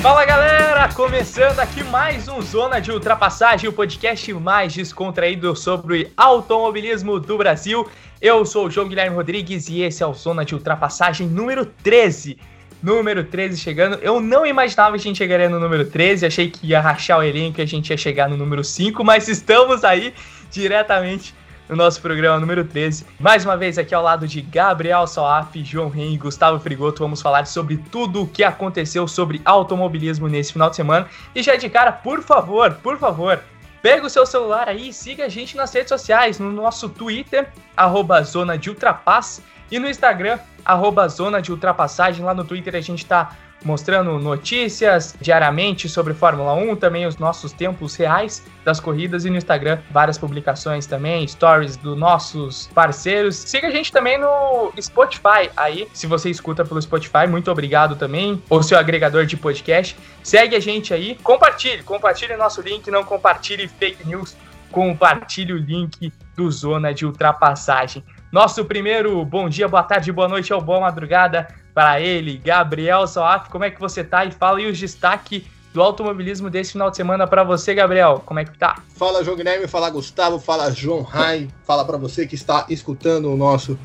Fala galera, começando aqui mais um Zona de Ultrapassagem, o podcast mais descontraído sobre automobilismo do Brasil. Eu sou o João Guilherme Rodrigues e esse é o Zona de Ultrapassagem número 13. Número 13 chegando. Eu não imaginava que a gente chegaria no número 13, achei que ia rachar o elenco e a gente ia chegar no número 5, mas estamos aí diretamente no nosso programa número 13. Mais uma vez aqui ao lado de Gabriel Soaf, João Ren e Gustavo Frigoto, vamos falar sobre tudo o que aconteceu sobre automobilismo nesse final de semana. E já de cara, por favor, por favor, pega o seu celular aí e siga a gente nas redes sociais, no nosso Twitter, arroba Zona de Ultrapass, e no Instagram, arroba Zona de Ultrapassagem. Lá no Twitter a gente tá mostrando notícias diariamente sobre Fórmula 1, também os nossos tempos reais das corridas e no Instagram várias publicações também, stories dos nossos parceiros. Siga a gente também no Spotify aí, se você escuta pelo Spotify, muito obrigado também, ou seu agregador de podcast. Segue a gente aí, compartilhe, compartilhe nosso link, não compartilhe fake news, compartilhe o link do Zona de Ultrapassagem. Nosso primeiro bom dia, boa tarde, boa noite ou boa madrugada para ele, Gabriel Soaf. Como é que você tá? E fala aí os destaques do automobilismo desse final de semana para você, Gabriel. Como é que tá? Fala, João Guilherme, fala Gustavo, fala João Rai, fala para você que está escutando o nosso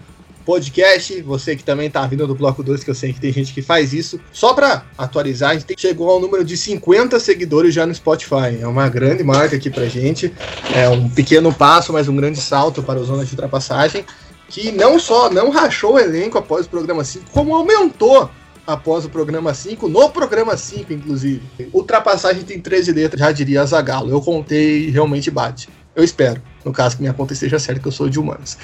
podcast, você que também tá vindo do Bloco 2, que eu sei que tem gente que faz isso. Só para atualizar, a gente chegou ao número de 50 seguidores já no Spotify. É uma grande marca aqui pra gente. É um pequeno passo, mas um grande salto para o Zona de Ultrapassagem que não só não rachou o elenco após o programa 5, como aumentou após o programa 5, no programa 5, inclusive. Ultrapassagem tem 13 letras, já diria Zagalo. Eu contei e realmente bate. Eu espero, no caso que minha conta esteja certa, que eu sou de humanos.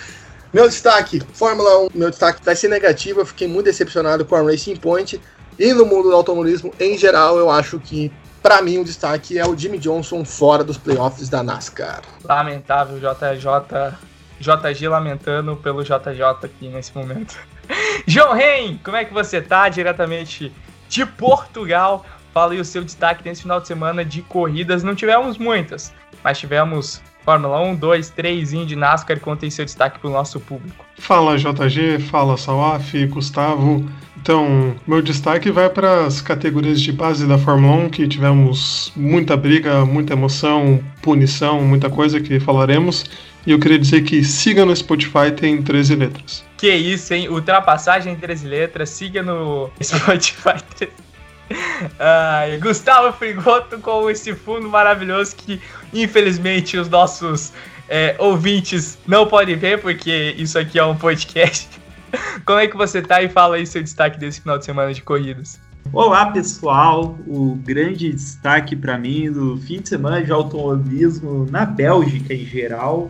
Meu destaque, Fórmula 1, meu destaque vai ser negativo, eu fiquei muito decepcionado com a Racing Point. E no mundo do automobilismo, em geral, eu acho que, para mim, o destaque é o Jimmy Johnson fora dos playoffs da NASCAR. Lamentável, JJ JG lamentando pelo JJ aqui nesse momento. João Ren, como é que você tá? Diretamente de Portugal. Fala aí o seu destaque nesse final de semana de corridas. Não tivemos muitas, mas tivemos Fórmula 1, 2, 3 Indy NASCAR. Conta aí seu destaque pro nosso público. Fala JG, fala Sawaf, Gustavo. Então, meu destaque vai para as categorias de base da Fórmula 1, que tivemos muita briga, muita emoção, punição, muita coisa que falaremos. E eu queria dizer que siga no Spotify, tem 13 letras. Que isso, hein? Ultrapassagem em 13 letras, siga no Spotify. Ai, Gustavo Frigoto com esse fundo maravilhoso que infelizmente os nossos é, ouvintes não podem ver, porque isso aqui é um podcast. Como é que você tá e fala aí seu destaque desse final de semana de corridas? Olá pessoal, o grande destaque para mim do fim de semana de automobilismo na Bélgica em geral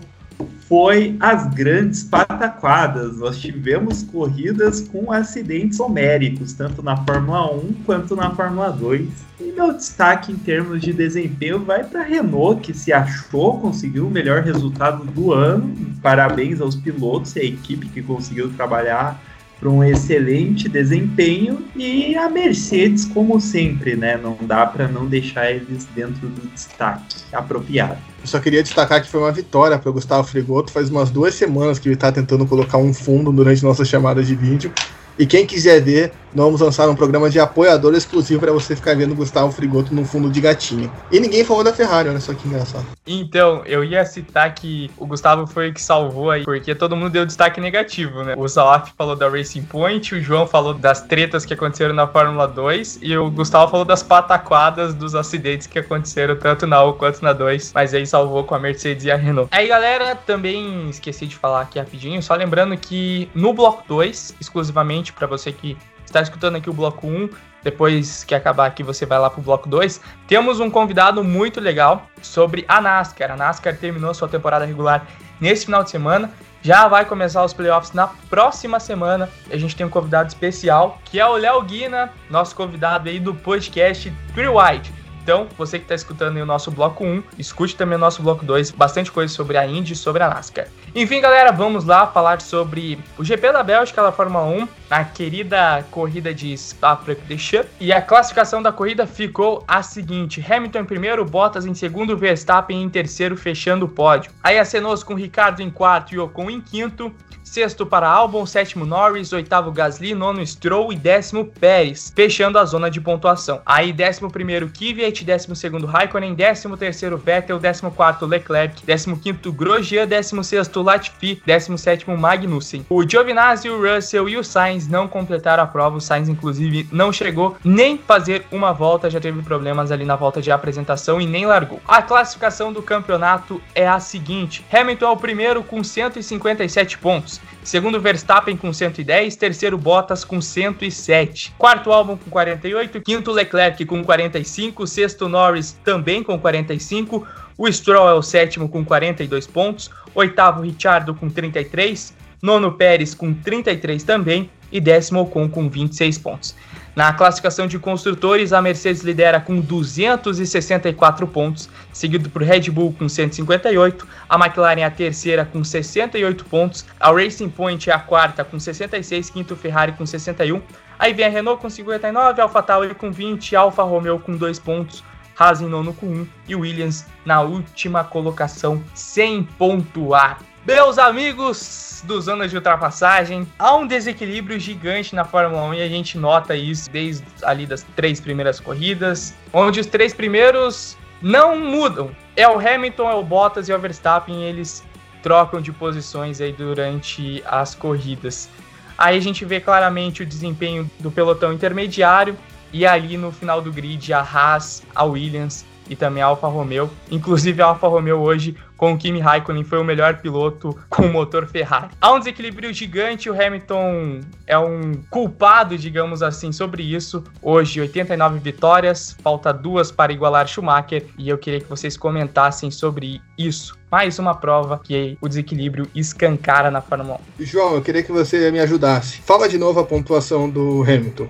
foi as grandes pataquadas. Nós tivemos corridas com acidentes homéricos, tanto na Fórmula 1 quanto na Fórmula 2. E meu destaque em termos de desempenho vai para a Renault, que se achou, conseguiu o melhor resultado do ano. Parabéns aos pilotos e à equipe que conseguiu trabalhar para um excelente desempenho e a Mercedes, como sempre, né? Não dá para não deixar eles dentro do destaque apropriado. Eu só queria destacar que foi uma vitória para o Gustavo Frigoto. Faz umas duas semanas que ele está tentando colocar um fundo durante nossas chamadas de vídeo. E quem quiser ver, nós vamos lançar um programa de apoiador exclusivo para você ficar vendo Gustavo Frigoto no fundo de gatinho. E ninguém falou da Ferrari, olha só que engraçado. Então, eu ia citar que o Gustavo foi o que salvou aí, porque todo mundo deu destaque negativo, né? O Salaf falou da Racing Point, o João falou das tretas que aconteceram na Fórmula 2 e o Gustavo falou das pataquadas dos acidentes que aconteceram tanto na 1 quanto na 2, mas aí salvou com a Mercedes e a Renault. Aí, galera, também esqueci de falar aqui rapidinho, só lembrando que no bloco 2, exclusivamente para você que está escutando aqui o bloco 1, depois que acabar aqui você vai lá pro bloco 2, temos um convidado muito legal sobre a NASCAR. A NASCAR terminou sua temporada regular nesse final de semana, já vai começar os playoffs na próxima semana. A gente tem um convidado especial, que é o Léo Guina, nosso convidado aí do podcast Three White. Então, você que está escutando o nosso bloco 1, escute também o nosso bloco 2, bastante coisa sobre a Indy e sobre a NASCAR. Enfim, galera, vamos lá falar sobre o GP da Bélgica da Fórmula 1, na querida corrida de Spa-Francorchamps. E a classificação da corrida ficou a seguinte: Hamilton em primeiro, Bottas em segundo, Verstappen em terceiro, fechando o pódio. Aí acenou com Ricardo em quarto e Ocon em quinto. Sexto para Albon, sétimo Norris, oitavo Gasly, nono Stroll e décimo Pérez, fechando a zona de pontuação. Aí décimo primeiro Kvyat, décimo segundo Raikkonen, décimo terceiro Vettel, décimo quarto Leclerc, décimo quinto Grosjean, décimo sexto Latifi, décimo sétimo Magnussen. O Giovinazzi, o Russell e o Sainz não completaram a prova, o Sainz inclusive não chegou nem fazer uma volta, já teve problemas ali na volta de apresentação e nem largou. A classificação do campeonato é a seguinte: Hamilton é o primeiro com 157 pontos. Segundo Verstappen com 110, terceiro Bottas com 107, quarto Albon com 48, quinto Leclerc com 45, sexto Norris também com 45, o Stroll é o sétimo com 42 pontos, oitavo Ricciardo com 33, nono Pérez com 33 também e décimo Ocon com 26 pontos. Na classificação de construtores, a Mercedes lidera com 264 pontos, seguido por Red Bull com 158, a McLaren a terceira com 68 pontos, a Racing Point é a quarta com 66, quinto Ferrari com 61, aí vem a Renault com 59, Alfa Tauri com 20, Alfa Romeo com 2 pontos, Haas em nono com 1 e Williams na última colocação sem pontuar. Meus amigos do Zona de Ultrapassagem, há um desequilíbrio gigante na Fórmula 1 e a gente nota isso desde ali das três primeiras corridas, onde os três primeiros não mudam. É o Hamilton, é o Bottas e é o Verstappen, eles trocam de posições aí durante as corridas. Aí a gente vê claramente o desempenho do pelotão intermediário e ali no final do grid a Haas, a Williams e também a Alfa Romeo. Inclusive a Alfa Romeo hoje com o Kimi Raikkonen foi o melhor piloto com o motor Ferrari. Há um desequilíbrio gigante, o Hamilton é um culpado, digamos assim, sobre isso. Hoje 89 vitórias, falta duas para igualar Schumacher e eu queria que vocês comentassem sobre isso. Mais uma prova que o desequilíbrio escancara na Fórmula 1. João, eu queria que você me ajudasse. Fala de novo a pontuação do Hamilton.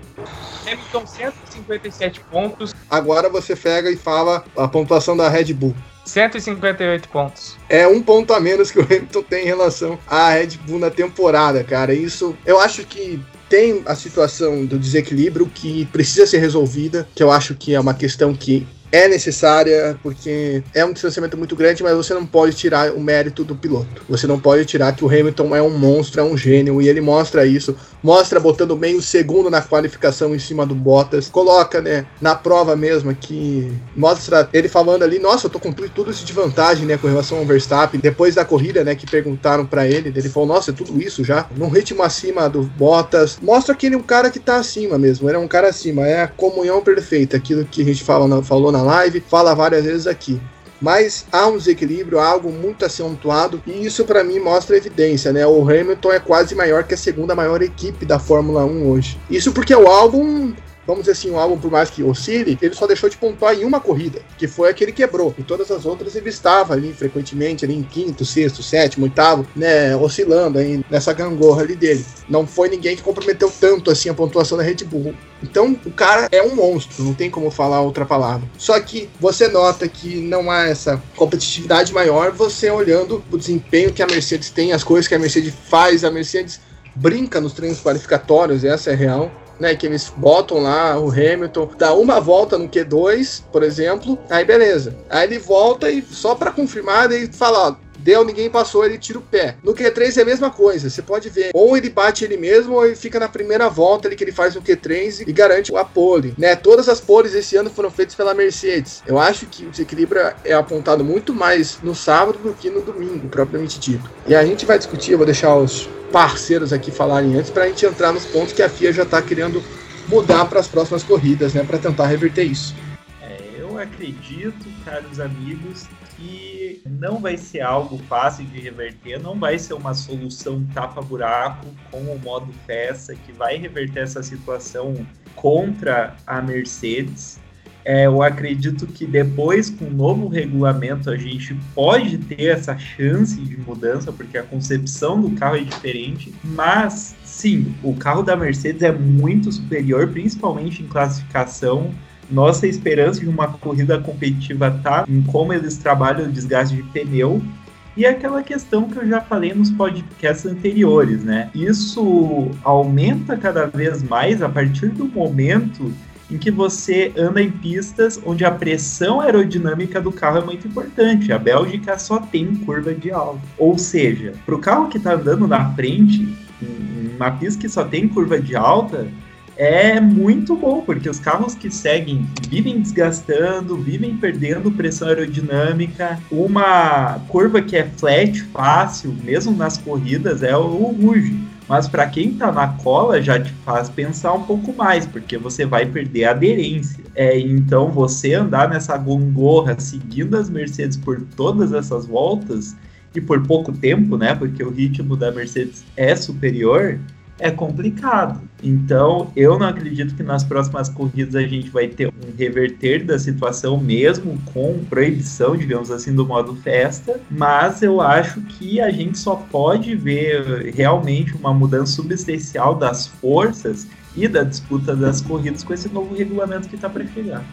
Hamilton 157 pontos. Agora você pega e fala a pontuação da Red Bull. 158 pontos. É um ponto a menos que o Hamilton tem em relação à Red Bull na temporada, cara. Isso, eu acho que tem a situação do desequilíbrio que precisa ser resolvida, que eu acho que é uma questão que é necessária porque é um distanciamento muito grande, mas você não pode tirar o mérito do piloto. Você não pode tirar que o Hamilton é um monstro, é um gênio e ele mostra isso. Mostra botando bem o segundo na qualificação em cima do Bottas. Coloca, né, na prova mesmo que mostra ele falando ali, nossa, eu tô com tudo isso de vantagem, né, com relação ao Verstappen. Depois da corrida, né, que perguntaram para ele, ele falou, nossa, é tudo isso já. Num ritmo acima do Bottas. Mostra que ele é um cara que tá acima mesmo. Ele é um cara acima. É a comunhão perfeita. Aquilo que a gente fala, falou na na live, fala várias vezes aqui. Mas há um desequilíbrio, há algo muito acentuado, e isso para mim mostra evidência, né? O Hamilton é quase maior que a segunda maior equipe da Fórmula 1 hoje. Isso porque o álbum vamos dizer assim, o álbum, por mais que oscile, ele só deixou de pontuar em uma corrida, que foi a que ele quebrou. Em todas as outras ele estava ali frequentemente ali em quinto, sexto, sétimo, oitavo, né, oscilando aí nessa gangorra ali dele. Não foi ninguém que comprometeu tanto assim a pontuação da Red Bull. Então, o cara é um monstro, não tem como falar outra palavra. Só que você nota que não há essa competitividade maior você olhando o desempenho que a Mercedes tem, as coisas que a Mercedes faz, a Mercedes brinca nos treinos qualificatórios, essa é real né? Que eles botam lá o Hamilton, dá uma volta no Q2, por exemplo, aí beleza. Aí ele volta e só para confirmar, ele fala, ó, deu, ninguém passou, ele tira o pé. No Q3 é a mesma coisa, você pode ver, ou ele bate ele mesmo, ou ele fica na primeira volta ali que ele faz no Q3 e garante a pole, né? Todas as poles esse ano foram feitas pela Mercedes. Eu acho que o desequilíbrio é apontado muito mais no sábado do que no domingo, propriamente dito. E a gente vai discutir, eu vou deixar os parceiros aqui falarem antes para a gente entrar nos pontos que a FIA já está querendo mudar para as próximas corridas, né, para tentar reverter isso. É, eu acredito, caros amigos, que não vai ser algo fácil de reverter, não vai ser uma solução tapa-buraco com o modo festa que vai reverter essa situação contra a Mercedes. É, eu acredito que depois, com o novo regulamento, a gente pode ter essa chance de mudança, porque a concepção do carro é diferente, mas sim, o carro da Mercedes é muito superior, principalmente em classificação. Nossa esperança de uma corrida competitiva tá em como eles trabalham o desgaste de pneu e aquela questão que eu já falei nos podcasts anteriores, né? Isso aumenta cada vez mais a partir do momento em que você anda em pistas onde a pressão aerodinâmica do carro é muito importante. A Bélgica só tem curva de alta. Ou seja, para o carro que está andando na frente, uma pista que só tem curva de alta, é muito bom, porque os carros que seguem vivem desgastando, vivem perdendo pressão aerodinâmica. Uma curva que é flat, fácil, mesmo nas corridas, é o Rouge. Mas para quem está na cola já te faz pensar um pouco mais, porque você vai perder a aderência. É, então você andar nessa gongorra seguindo as Mercedes por todas essas voltas e por pouco tempo, né? Porque o ritmo da Mercedes é superior, é complicado. Então, eu não acredito que nas próximas corridas a gente vai ter um reverter da situação mesmo com proibição, digamos assim, do modo festa, mas eu acho que a gente só pode ver realmente uma mudança substancial das forças e da disputa das corridas com esse novo regulamento que está para chegar.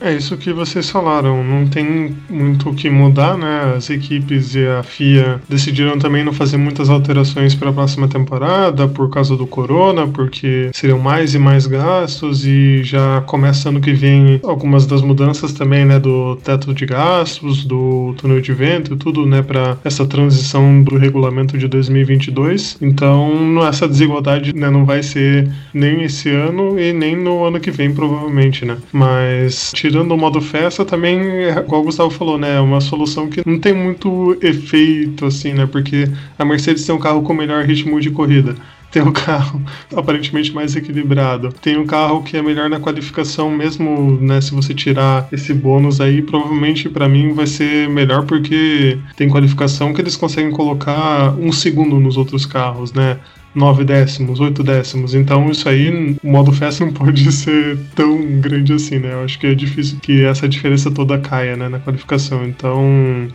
É isso que vocês falaram, não tem muito o que mudar, né? As equipes e a FIA decidiram também não fazer muitas alterações para a próxima temporada por causa do corona, porque seriam mais e mais gastos e já começa ano que vem algumas das mudanças também, né, do teto de gastos, do túnel de vento, tudo, né, para essa transição do regulamento de 2022. Então, essa desigualdade, né, não vai ser nem esse ano e nem no ano que vem, provavelmente, né? Mas tirando o modo festa, também, igual o Gustavo falou, né? É uma solução que não tem muito efeito, assim, né? Porque a Mercedes tem um carro com melhor ritmo de corrida tem um carro aparentemente mais equilibrado, tem um carro que é melhor na qualificação, mesmo né, se você tirar esse bônus aí, provavelmente para mim vai ser melhor porque tem qualificação que eles conseguem colocar um segundo nos outros carros, né? 9 décimos, 8 décimos. Então isso aí, o modo festa não pode ser tão grande assim, né? Eu acho que é difícil que essa diferença toda caia, né, na qualificação. Então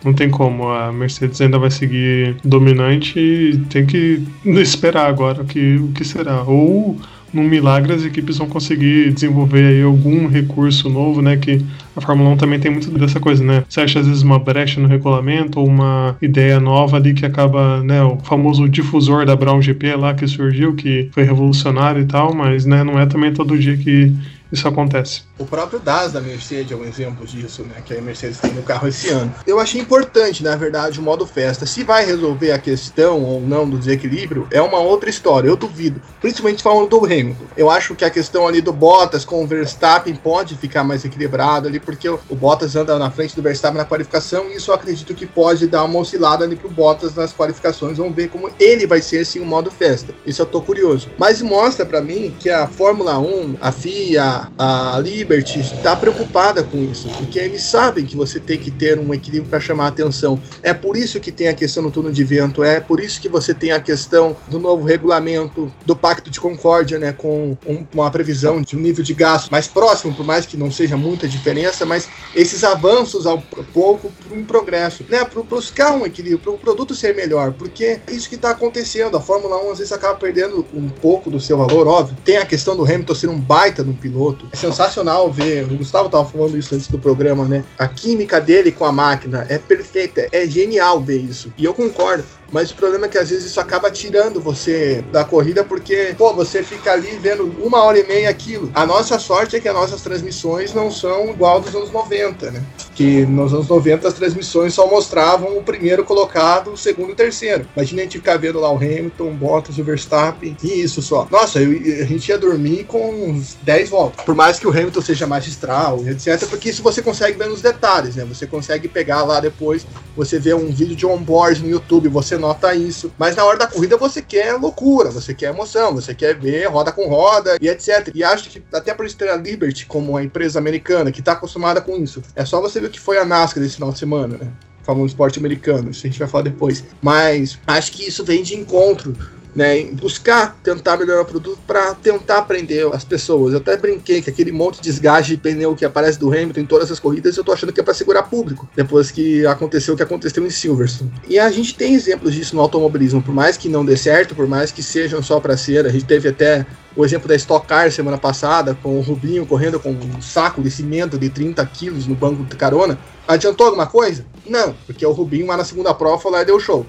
não tem como. A Mercedes ainda vai seguir dominante e tem que esperar agora o que, o que será. Ou num milagre as equipes vão conseguir desenvolver aí algum recurso novo, né? Que a Fórmula 1 também tem muito dessa coisa, né? Você acha às vezes uma brecha no regulamento ou uma ideia nova ali que acaba, né? O famoso difusor da Brown GP lá que surgiu, que foi revolucionário e tal, mas né, não é também todo dia que isso acontece. O próprio DAS da Mercedes é um exemplo disso, né? Que a Mercedes tem no carro esse ano. Eu achei importante, na verdade, o modo festa. Se vai resolver a questão ou não do desequilíbrio, é uma outra história. Eu duvido. Principalmente falando do Hamilton. Eu acho que a questão ali do Bottas com o Verstappen pode ficar mais equilibrado ali, porque o Bottas anda na frente do Verstappen na qualificação e isso eu acredito que pode dar uma oscilada ali pro Bottas nas qualificações. Vamos ver como ele vai ser assim o modo festa. Isso eu tô curioso. Mas mostra para mim que a Fórmula 1, a FIA, a, Liberty está preocupada com isso, porque eles sabem que você tem que ter um equilíbrio para chamar a atenção. É por isso que tem a questão do túnel de vento, é por isso que você tem a questão do novo regulamento do Pacto de Concórdia, né, com um, uma previsão de um nível de gasto mais próximo, por mais que não seja muita diferença, mas esses avanços ao pouco para um progresso, né, para carros um equilíbrio, para o produto ser melhor, porque é isso que está acontecendo. A Fórmula 1 às vezes acaba perdendo um pouco do seu valor, óbvio. Tem a questão do Hamilton ser um baita no piloto. É sensacional ver, o Gustavo estava falando isso antes do programa, né? A química dele com a máquina é perfeita, é genial ver isso. E eu concordo. Mas o problema é que às vezes isso acaba tirando você da corrida, porque, pô, você fica ali vendo uma hora e meia aquilo. A nossa sorte é que as nossas transmissões não são igual dos anos 90, né? Que nos anos 90 as transmissões só mostravam o primeiro colocado, o segundo e o terceiro. Imagina a gente ficar vendo lá o Hamilton, o Bottas, o Verstappen, e isso só. Nossa, eu, a gente ia dormir com uns 10 voltas. Por mais que o Hamilton seja magistral, etc., porque isso você consegue ver nos detalhes, né? Você consegue pegar lá depois, você vê um vídeo de on-board no YouTube, você nota isso. Mas na hora da corrida você quer loucura, você quer emoção, você quer ver roda com roda e etc. E acho que até ter a Liberty como a empresa americana que está acostumada com isso. É só você ver o que foi a NASCAR desse final de semana, né? famoso esporte americano, isso a gente vai falar depois. Mas acho que isso vem de encontro né, em buscar tentar melhorar o produto para tentar aprender as pessoas. Eu até brinquei que aquele monte de desgaste de pneu que aparece do Hamilton em todas as corridas, eu tô achando que é para segurar público, depois que aconteceu o que aconteceu em Silverstone. E a gente tem exemplos disso no automobilismo, por mais que não dê certo, por mais que sejam só para ser, a gente teve até o exemplo da Stock Car semana passada, com o Rubinho correndo com um saco de cimento de 30 quilos no banco de carona. Adiantou alguma coisa? Não, porque o Rubinho lá na segunda prova lá e deu show.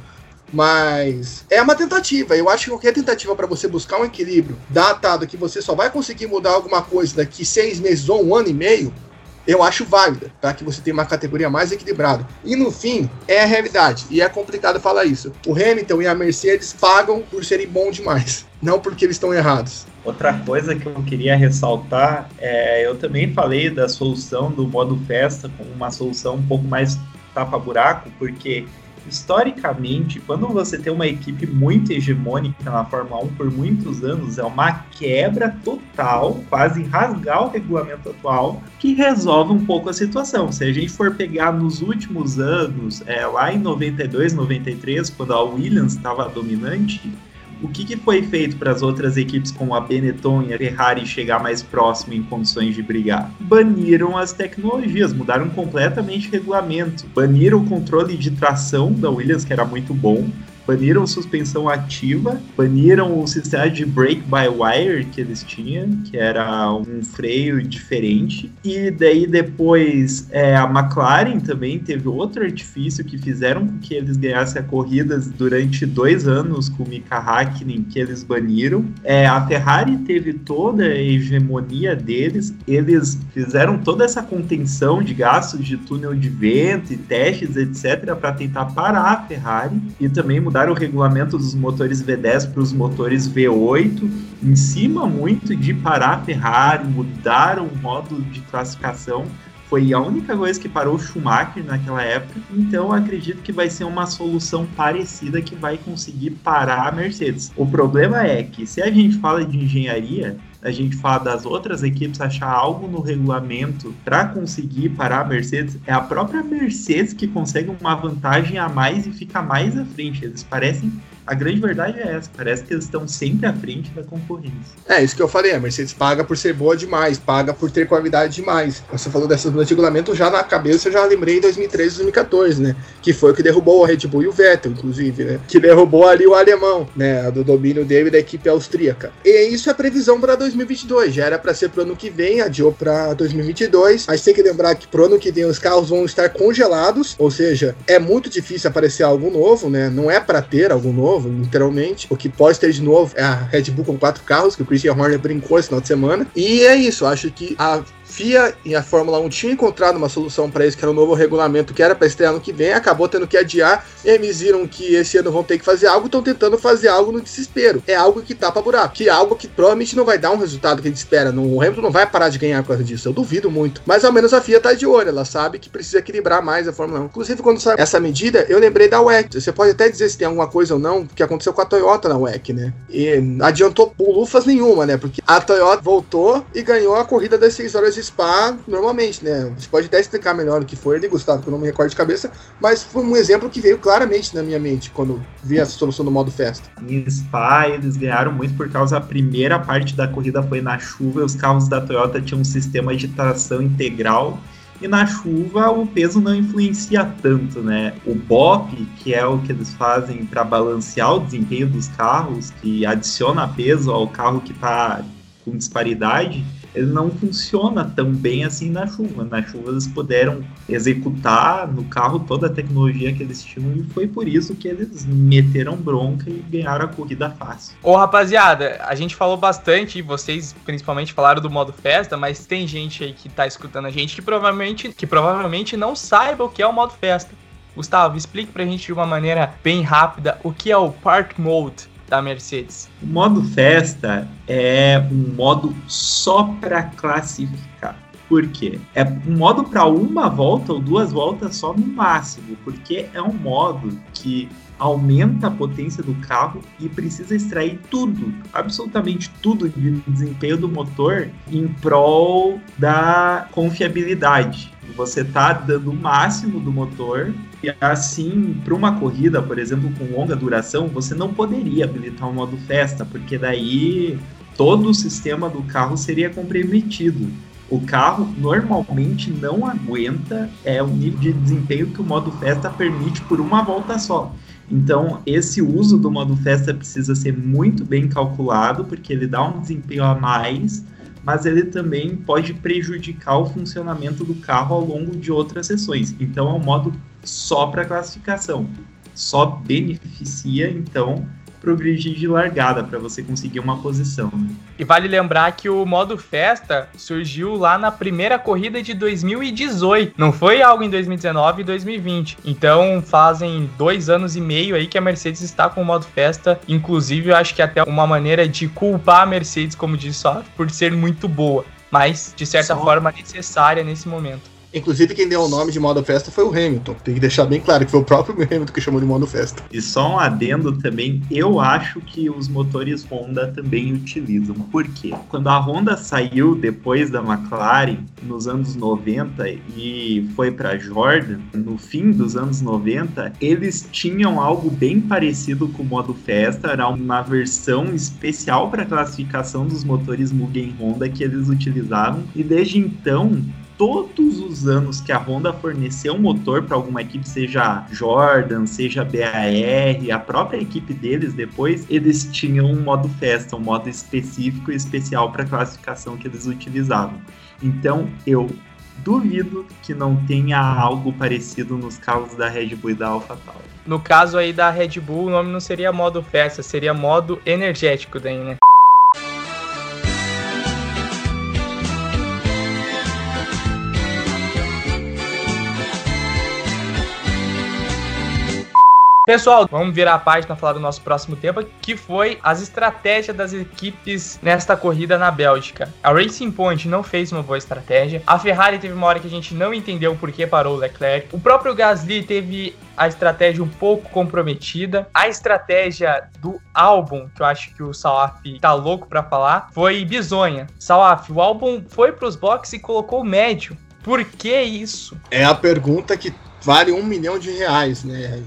Mas é uma tentativa. Eu acho que qualquer tentativa para você buscar um equilíbrio datado que você só vai conseguir mudar alguma coisa daqui seis meses ou um ano e meio, eu acho válida, para que você tenha uma categoria mais equilibrada. E no fim, é a realidade, e é complicado falar isso. O Hamilton e a Mercedes pagam por serem bons demais, não porque eles estão errados. Outra coisa que eu queria ressaltar é, eu também falei da solução do modo festa como uma solução um pouco mais tapa-buraco, porque historicamente, quando você tem uma equipe muito hegemônica na Fórmula 1 por muitos anos, é uma quebra total, quase rasgar o regulamento atual, que resolve um pouco a situação. Se a gente for pegar nos últimos anos, é, lá em 92, 93, quando a Williams estava dominante, o que, que foi feito para as outras equipes como a Benetton e a Ferrari chegar mais próximo em condições de brigar? Baniram as tecnologias, mudaram completamente o regulamento, baniram o controle de tração da Williams, que era muito bom, baniram suspensão ativa, baniram o sistema de brake by wire que eles tinham, que era um freio diferente, e daí depois é, a McLaren também teve outro artifício que fizeram com que eles ganhassem a corrida durante dois anos com o Mika Hakkinen, que eles baniram. É, a Ferrari teve toda a hegemonia deles, eles fizeram toda essa contenção de gastos de túnel de vento e testes, etc., para tentar parar a Ferrari e também mudaram o regulamento dos motores V10 para os motores V8, em cima muito de parar a Ferrari, mudaram o modo de classificação. Foi a única coisa que parou o Schumacher naquela época. Então acredito que vai ser uma solução parecida que vai conseguir parar a Mercedes. O problema é que se a gente fala de engenharia, a gente fala das outras equipes achar algo no regulamento para conseguir parar a Mercedes, é a própria Mercedes que consegue uma vantagem a mais e fica mais à frente. Eles parecem a grande verdade é essa, parece que eles estão sempre à frente da concorrência. É, isso que eu falei, a Mercedes paga por ser boa demais, paga por ter qualidade demais. Você falou dessas de regulamento, já na cabeça eu já lembrei em 2013 2014, né? Que foi o que derrubou o Red Bull e o Vettel, inclusive, né? Que derrubou ali o alemão, né? Do domínio dele da equipe austríaca. E isso é previsão para 2022, já era para ser pro ano que vem, adiou para 2022. Mas tem que lembrar que pro ano que vem os carros vão estar congelados, ou seja, é muito difícil aparecer algo novo, né? Não é para ter algo novo novo, literalmente. O que pode ter de novo é a Red Bull com quatro carros, que o Christian Horner brincou esse final de semana. E é isso, acho que a FIA e a Fórmula 1 tinham encontrado uma solução para isso, que era o novo regulamento que era para estrear ano que vem, acabou tendo que adiar. Eles viram que esse ano vão ter que fazer algo, estão tentando fazer algo no desespero. É algo que tapa buraco, que é algo que provavelmente não vai dar um resultado que a gente espera. o Hamilton não vai parar de ganhar por causa disso, eu duvido muito. Mas ao menos a FIA tá de olho, ela sabe que precisa equilibrar mais a Fórmula 1. Inclusive, quando saiu essa medida, eu lembrei da WEC. Você pode até dizer se tem alguma coisa ou não, que aconteceu com a Toyota na WEC, né? E adiantou bulufas nenhuma, né? Porque a Toyota voltou e ganhou a corrida das 6 horas de Spa normalmente, né? Você pode até explicar melhor o que foi ali, Gustavo, que eu não me recordo de cabeça, mas foi um exemplo que veio claramente na minha mente quando vi a solução do modo festa. Em Spa, eles ganharam muito por causa da primeira parte da corrida foi na chuva e os carros da Toyota tinham um sistema de tração integral e na chuva o peso não influencia tanto, né? O BOP, que é o que eles fazem para balancear o desempenho dos carros, que adiciona peso ao carro que está com disparidade, ele não funciona tão bem assim na chuva. Na chuva eles puderam executar no carro toda a tecnologia que eles tinham e foi por isso que eles meteram bronca e ganharam a corrida fácil. Ô rapaziada, a gente falou bastante, vocês principalmente falaram do modo festa, mas tem gente aí que tá escutando a gente que provavelmente, que provavelmente não saiba o que é o modo festa. Gustavo, explique pra gente de uma maneira bem rápida o que é o Park Mode da Mercedes? O modo festa é um modo só para classificar. Por quê? É um modo para uma volta ou duas voltas só no máximo, porque é um modo que aumenta a potência do carro e precisa extrair tudo, absolutamente tudo de desempenho do motor em prol da confiabilidade. Você está dando o máximo do motor e assim, para uma corrida, por exemplo, com longa duração, você não poderia habilitar o um modo festa, porque daí todo o sistema do carro seria comprometido. O carro normalmente não aguenta é o nível de desempenho que o modo festa permite por uma volta só. Então, esse uso do modo festa precisa ser muito bem calculado, porque ele dá um desempenho a mais, mas ele também pode prejudicar o funcionamento do carro ao longo de outras sessões. Então, é um modo só para classificação. Só beneficia, então, pro grid de largada para você conseguir uma posição. Né? E vale lembrar que o modo festa surgiu lá na primeira corrida de 2018, não foi algo em 2019 e 2020. Então fazem dois anos e meio aí que a Mercedes está com o modo festa. Inclusive, eu acho que é até uma maneira de culpar a Mercedes, como disse só, por ser muito boa, mas de certa Só... forma necessária nesse momento. Inclusive, quem deu o nome de modo festa foi o Hamilton. Tem que deixar bem claro que foi o próprio Hamilton que chamou de modo festa. E só um adendo também, eu acho que os motores Honda também utilizam. Por quê? Quando a Honda saiu depois da McLaren, nos anos 90, e foi para Jordan, no fim dos anos 90, eles tinham algo bem parecido com o modo festa, era uma versão especial para classificação dos motores Mugen Honda que eles utilizavam. E desde então, todos os anos que a Honda forneceu um motor para alguma equipe, seja Jordan, seja BAR, a própria equipe deles depois, eles tinham um modo festa, um modo específico e especial para a classificação que eles utilizavam. Então eu duvido que não tenha algo parecido nos carros da Red Bull e da AlphaTauri. No caso aí da Red Bull, o nome não seria modo festa, seria modo energético daí, né? Pessoal, vamos virar a página falar do nosso próximo tema, que foi as estratégias das equipes nesta corrida na Bélgica. A Racing Point não fez uma boa estratégia. A Ferrari teve uma hora que a gente não entendeu por que parou o Leclerc. O próprio Gasly teve a estratégia um pouco comprometida. A estratégia do álbum, que eu acho que o Salaf tá louco para falar, foi bizonha. Salaf, o álbum foi pros boxes e colocou médio. Por que isso? É a pergunta que vale um milhão de reais, né?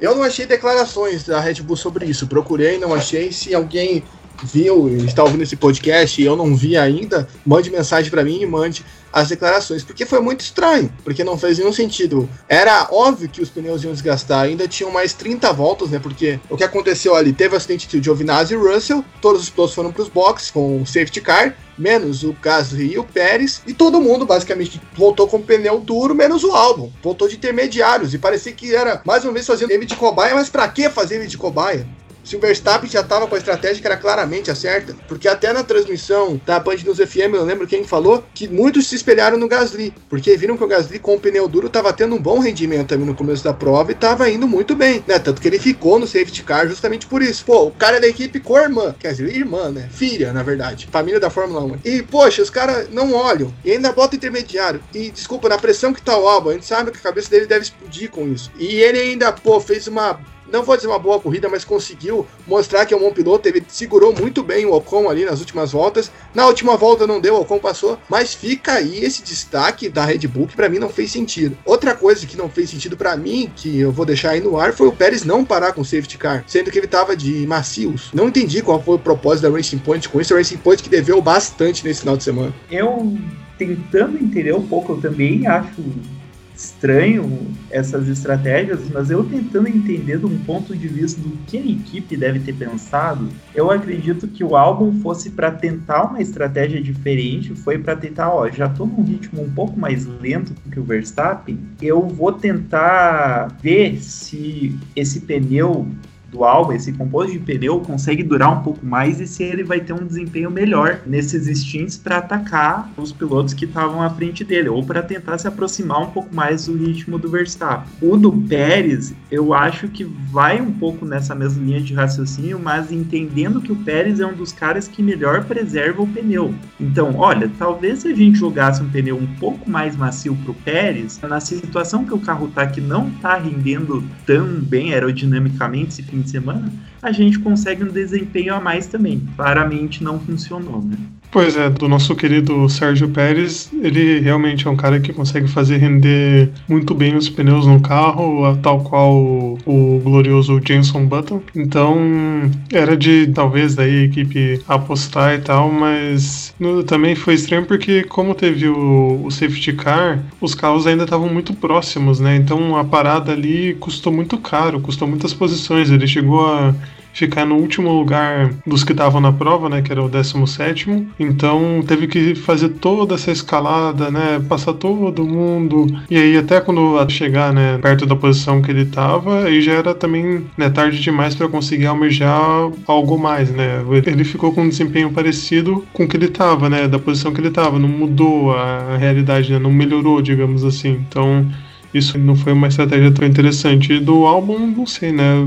Eu não achei declarações da Red Bull sobre isso. Procurei, não achei. Se alguém viu, está ouvindo esse podcast e eu não vi ainda, mande mensagem para mim e mande as declarações, porque foi muito estranho, porque não fez nenhum sentido. Era óbvio que os pneus iam desgastar, ainda tinham mais 30 voltas, né? Porque o que aconteceu ali, teve o acidente de Giovinazzi e Russell, todos os pilotos foram para os boxes com o safety car, menos o Gasly e o Pérez, e todo mundo basicamente voltou com pneu duro, menos o álbum. Voltou de intermediários, e parecia que era mais uma vez fazendo ele de cobaia, mas para que fazer ele de cobaia? Se o Verstappen já estava com a estratégia que era claramente a certa, porque até na transmissão da Band News FM, eu lembro quem falou que muitos se espelharam no Gasly, porque viram que o Gasly com o pneu duro estava tendo um bom rendimento também no começo da prova e estava indo muito bem, né? Tanto que ele ficou no safety car justamente por isso. Pô, o cara da equipe com a irmã, quer dizer, irmã, né? Filha, na verdade, família da Fórmula 1. E, poxa, os caras não olham e ainda bota intermediário. E, desculpa, na pressão que tá o álbum, a gente sabe que a cabeça dele deve explodir com isso. E ele ainda, pô, fez uma não vou dizer uma boa corrida, mas conseguiu mostrar que é um bom piloto. Ele segurou muito bem o Ocon ali nas últimas voltas. Na última volta não deu, o Ocon passou, mas fica aí esse destaque da Red Bull que para mim não fez sentido. Outra coisa que não fez sentido para mim, que eu vou deixar aí no ar, foi o Pérez não parar com o safety car, sendo que ele tava de macios. Não entendi qual foi o propósito da Racing Point com isso. A Racing Point que deveu bastante nesse final de semana. Eu tentando entender um pouco, eu também acho estranho essas estratégias, mas eu tentando entender de um ponto de vista do que a equipe deve ter pensado, eu acredito que o álbum fosse para tentar uma estratégia diferente, foi para tentar, ó, já tô num ritmo um pouco mais lento que o Verstappen, eu vou tentar ver se esse pneu do álbum, esse composto de pneu, consegue durar um pouco mais e se ele vai ter um desempenho melhor nesses stints para atacar os pilotos que estavam à frente dele, ou para tentar se aproximar um pouco mais do ritmo do Verstappen. O do Pérez, eu acho que vai um pouco nessa mesma linha de raciocínio, mas entendendo que o Pérez é um dos caras que melhor preserva o pneu. Então, olha, talvez se a gente jogasse um pneu um pouco mais macio para o Pérez, na situação que o carro tá que não tá rendendo tão bem aerodinamicamente esse fim de semana, a gente consegue um desempenho a mais também. Claramente não funcionou, né? Pois é, do nosso querido Sérgio Pérez, ele realmente é um cara que consegue fazer render muito bem os pneus no carro, tal qual o, glorioso Jenson Button. Então, era de talvez daí a equipe apostar e tal, mas no, também foi estranho porque como teve o, o safety car, os carros ainda estavam muito próximos, né? Então a parada ali custou muito caro, custou muitas posições. Ele chegou a ficar no último lugar dos que estavam na prova, né, que era o 17. Então teve que fazer toda essa escalada, né, passar todo mundo. E aí até quando chegar, né, perto da posição que ele estava, aí já era também, né, tarde demais para conseguir almejar algo mais, né? Ele ficou com um desempenho parecido com o que ele estava, né, da posição que ele estava, não mudou a realidade, né, não melhorou, digamos assim. Então, isso não foi uma estratégia tão interessante. E do álbum, não sei, né?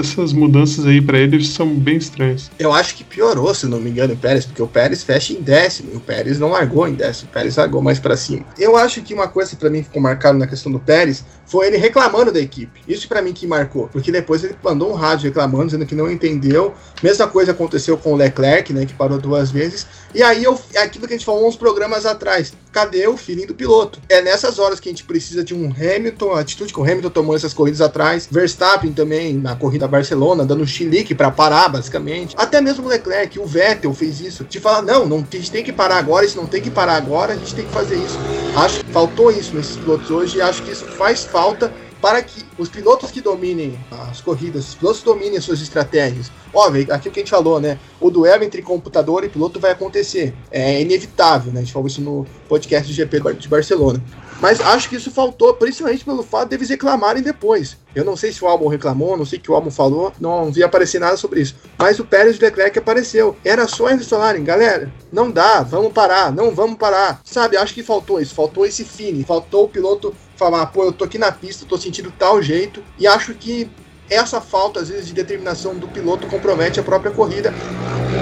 Essas mudanças aí para ele são bem estranhas. Eu acho que piorou, se não me engano, o Pérez, porque o Pérez fecha em décimo, e o Pérez não largou em décimo, o Pérez largou mais para cima. Eu acho que uma coisa para mim ficou marcada na questão do Pérez foi ele reclamando da equipe. Isso para mim que marcou, porque depois ele mandou um rádio reclamando, dizendo que não entendeu. Mesma coisa aconteceu com o Leclerc, né, que parou duas vezes. E aí eu, é aquilo que a gente falou uns programas atrás. Cadê o feeling do piloto? É nessas horas que a gente precisa de um Hamilton, a atitude que o Hamilton tomou essas corridas atrás, Verstappen também na corrida Barcelona, dando chilique para parar, basicamente. Até mesmo o Leclerc, o Vettel fez isso. De falar, não, não, a gente tem que parar agora, isso não tem que parar agora, a gente tem que fazer isso. Acho que faltou isso nesses pilotos hoje e acho que isso faz falta para que os pilotos que dominem as corridas, os pilotos dominem as suas estratégias. Óbvio, aquilo que a gente falou, né? O duelo entre computador e piloto vai acontecer. É inevitável, né? A gente falou isso no podcast do GP de Barcelona. Mas acho que isso faltou, principalmente pelo fato deles reclamarem depois. Eu não sei se o álbum reclamou, não sei o que o álbum falou, não vi aparecer nada sobre isso. Mas o Pérez de Leclerc apareceu. Era só eles falarem, galera, não dá, vamos parar, não vamos parar. Sabe, acho que faltou isso, faltou esse feeling, faltou o piloto falar, pô, eu tô aqui na pista, tô sentindo tal jeito, e acho que essa falta, às vezes, de determinação do piloto compromete a própria corrida.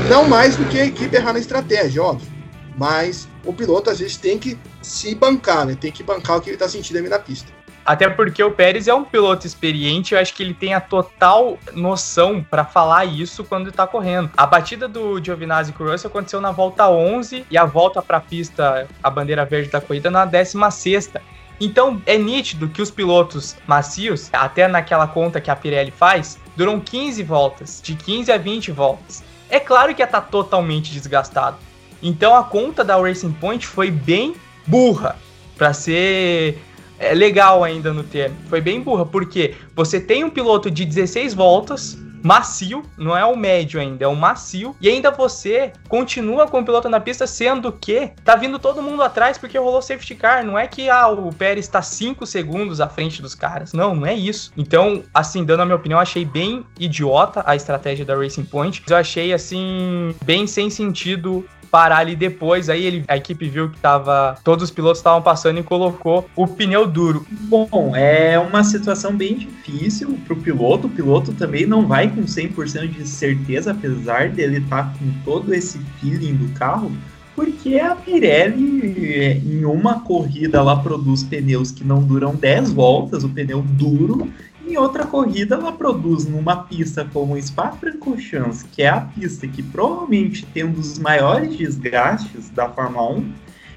Não mais do que a equipe errar na estratégia, óbvio. Mas o piloto, às vezes, tem que se bancar, né? Tem que bancar o que ele tá sentindo ali na pista. Até porque o Pérez é um piloto experiente, eu acho que ele tem a total noção para falar isso quando tá correndo. A batida do Giovinazzi com o Russell aconteceu na volta 11 e a volta para a pista, a bandeira verde da corrida, na 16. Então é nítido que os pilotos macios, até naquela conta que a Pirelli faz, duram 15 voltas, de 15 a 20 voltas. É claro que ia estar tá totalmente desgastado. Então a conta da Racing Point foi bem burra, para ser é, legal ainda no termo. Foi bem burra, porque você tem um piloto de 16 voltas macio, não é o médio ainda, é o macio. E ainda você continua com o piloto na pista, sendo que tá vindo todo mundo atrás porque rolou safety car. Não é que ah, o Pérez está 5 segundos à frente dos caras. Não, não é isso. Então, assim, dando a minha opinião, achei bem idiota a estratégia da Racing Point. Eu achei, assim, bem sem sentido parar ali depois. Aí ele, a equipe viu que tava. Todos os pilotos estavam passando e colocou o pneu duro. Bom, é uma situação bem difícil pro piloto. O piloto também não vai com 100% de certeza, apesar dele estar tá com todo esse feeling do carro. Porque a Pirelli, em uma corrida, ela produz pneus que não duram 10 voltas, o pneu duro, em outra corrida, ela produz numa pista como Spa-Francorchamps, que é a pista que provavelmente tem um dos maiores desgastes da Fórmula 1,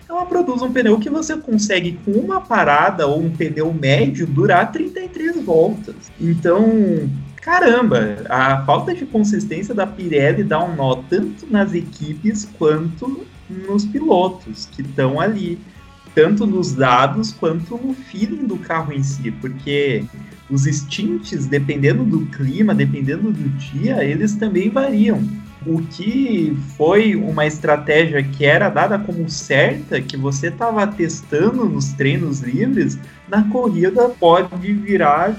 ela produz um pneu que você consegue, com uma parada ou um pneu médio, durar 33 voltas. Então, caramba, a falta de consistência da Pirelli dá um nó tanto nas equipes quanto nos pilotos que estão ali. Tanto nos dados quanto no feeling do carro em si, porque os stints, dependendo do clima, dependendo do dia, eles também variam. O que foi uma estratégia que era dada como certa, que você estava testando nos treinos livres, na corrida pode virar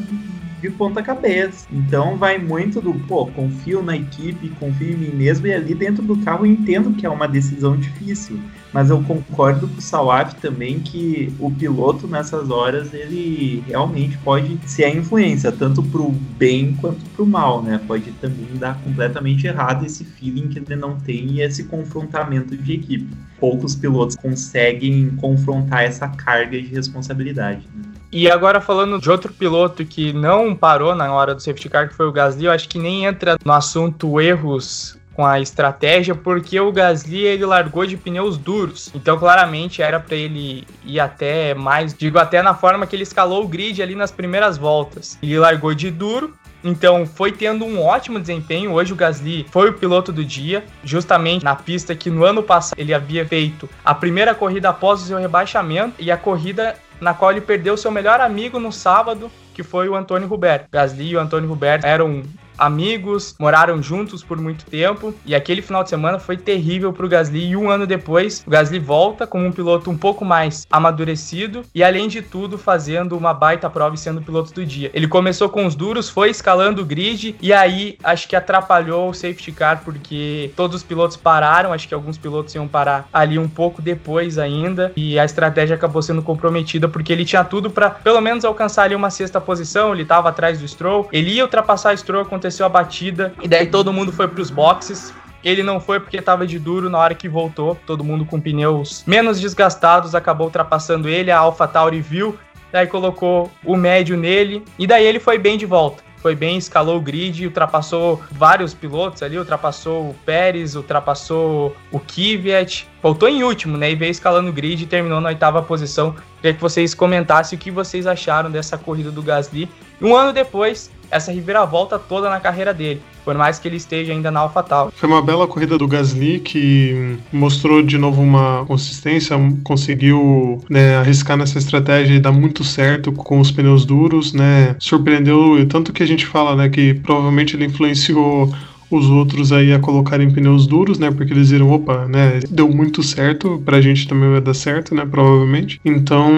de ponta cabeça. Então vai muito do, pô, confio na equipe, confio em mim mesmo e ali dentro do carro eu entendo que é uma decisão difícil. Mas eu concordo com o Sawaf também que o piloto nessas horas ele realmente pode ser a influência, tanto pro bem quanto pro mal, né? Pode também dar completamente errado esse feeling que ele não tem e esse confrontamento de equipe. Poucos pilotos conseguem confrontar essa carga de responsabilidade. Né? E agora falando de outro piloto que não parou na hora do safety car, que foi o Gasly, eu acho que nem entra no assunto erros com a estratégia, porque o Gasly ele largou de pneus duros. Então, claramente era para ele ir até mais, digo até na forma que ele escalou o grid ali nas primeiras voltas. Ele largou de duro, então foi tendo um ótimo desempenho. Hoje o Gasly foi o piloto do dia, justamente na pista que no ano passado ele havia feito a primeira corrida após o seu rebaixamento e a corrida na qual ele perdeu seu melhor amigo no sábado, que foi o Antônio Roberto. Gasly e o Antônio Roberto eram amigos, moraram juntos por muito tempo e aquele final de semana foi terrível para o Gasly. E um ano depois, o Gasly volta como um piloto um pouco mais amadurecido e, além de tudo, fazendo uma baita prova e sendo piloto do dia. Ele começou com os duros, foi escalando o grid e aí acho que atrapalhou o safety car porque todos os pilotos pararam. Acho que alguns pilotos iam parar ali um pouco depois ainda e a estratégia acabou sendo comprometida porque ele tinha tudo para pelo menos alcançar ali uma sexta posição. Ele estava atrás do Stroll, ele ia ultrapassar o Stroll, aconteceu aconteceu a batida e daí todo mundo foi para os boxes. Ele não foi porque estava de duro na hora que voltou. Todo mundo com pneus menos desgastados acabou ultrapassando ele. A AlphaTauri viu, daí colocou o médio nele e daí ele foi bem de volta. Foi bem, escalou o grid, ultrapassou vários pilotos ali, ultrapassou o Pérez, ultrapassou o Kvyat, voltou em último, né? E veio escalando o grid e terminou na oitava posição. Queria que vocês comentassem o que vocês acharam dessa corrida do Gasly. Um ano depois, essa reviravolta toda na carreira dele, por mais que ele esteja ainda na AlphaTauri. Foi uma bela corrida do Gasly que mostrou de novo uma consistência, conseguiu né, arriscar nessa estratégia e dar muito certo com os pneus duros, né? Surpreendeu tanto que a gente fala, né, que provavelmente ele influenciou os outros aí a colocarem pneus duros, né? Porque eles viram, opa, né? Deu muito certo, pra gente também vai dar certo, né? Provavelmente. Então,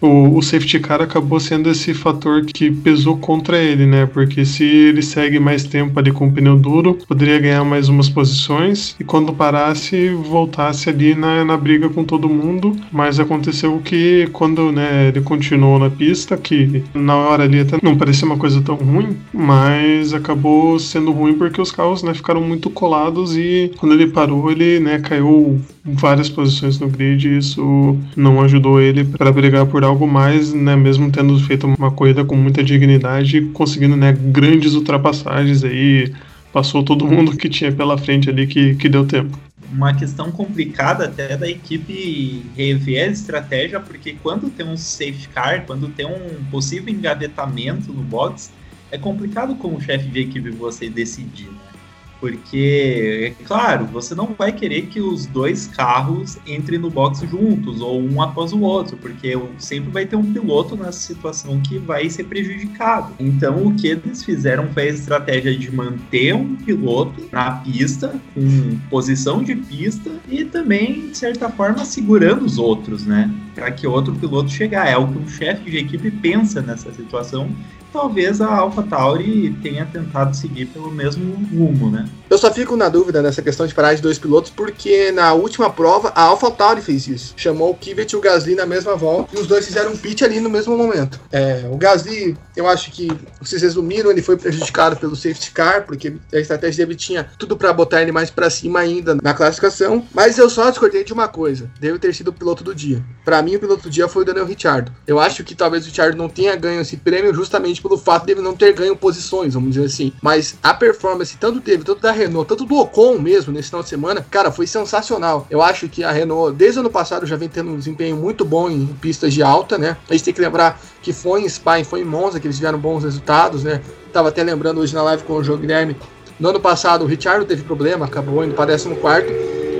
o, o safety car acabou sendo esse fator que pesou contra ele, né? Porque se ele segue mais tempo ali com o pneu duro, poderia ganhar mais umas posições e quando parasse, voltasse ali na, na briga com todo mundo. Mas aconteceu que quando né, ele continuou na pista, que na hora ali até não parecia uma coisa tão ruim, mas acabou sendo ruim porque os os carros né, ficaram muito colados e quando ele parou, ele né, caiu várias posições no grid e isso não ajudou ele para brigar por algo mais, né, mesmo tendo feito uma corrida com muita dignidade, conseguindo né, grandes ultrapassagens aí, passou todo mundo que tinha pela frente ali que, que deu tempo. Uma questão complicada até da equipe rever a estratégia, porque quando tem um safety car, quando tem um possível engavetamento no box, é complicado como chefe de equipe você decidir, né? Porque, é claro, você não vai querer que os dois carros entrem no box juntos, ou um após o outro, porque sempre vai ter um piloto nessa situação que vai ser prejudicado. Então, o que eles fizeram foi a estratégia de manter um piloto na pista, com posição de pista, e também, de certa forma, segurando os outros, né? Para que outro piloto chegar. É o que um chefe de equipe pensa nessa situação talvez a AlphaTauri tenha tentado seguir pelo mesmo rumo, né? Eu só fico na dúvida nessa questão de parar de dois pilotos, porque na última prova a AlphaTauri fez isso. Chamou o Kvyat e o Gasly na mesma volta e os dois fizeram um pit ali no mesmo momento. É, o Gasly, eu acho que vocês resumiram, ele foi prejudicado pelo safety car, porque a estratégia dele tinha tudo para botar ele mais para cima ainda na classificação, mas eu só discordei de uma coisa, deve ter sido o piloto do dia. Para mim, o piloto do dia foi o Daniel Ricciardo. Eu acho que talvez o Ricciardo não tenha ganho esse prêmio justamente pelo fato de ele não ter ganho posições, vamos dizer assim. Mas a performance, tanto teve, tanto da Renault, tanto do Ocon mesmo, nesse final de semana, cara, foi sensacional. Eu acho que a Renault, desde o ano passado, já vem tendo um desempenho muito bom em pistas de alta, né? A gente tem que lembrar que foi em Spa e foi em Monza que eles tiveram bons resultados, né? Tava até lembrando hoje na live com o João Guilherme. No ano passado, o Richard teve problema, acabou indo para 14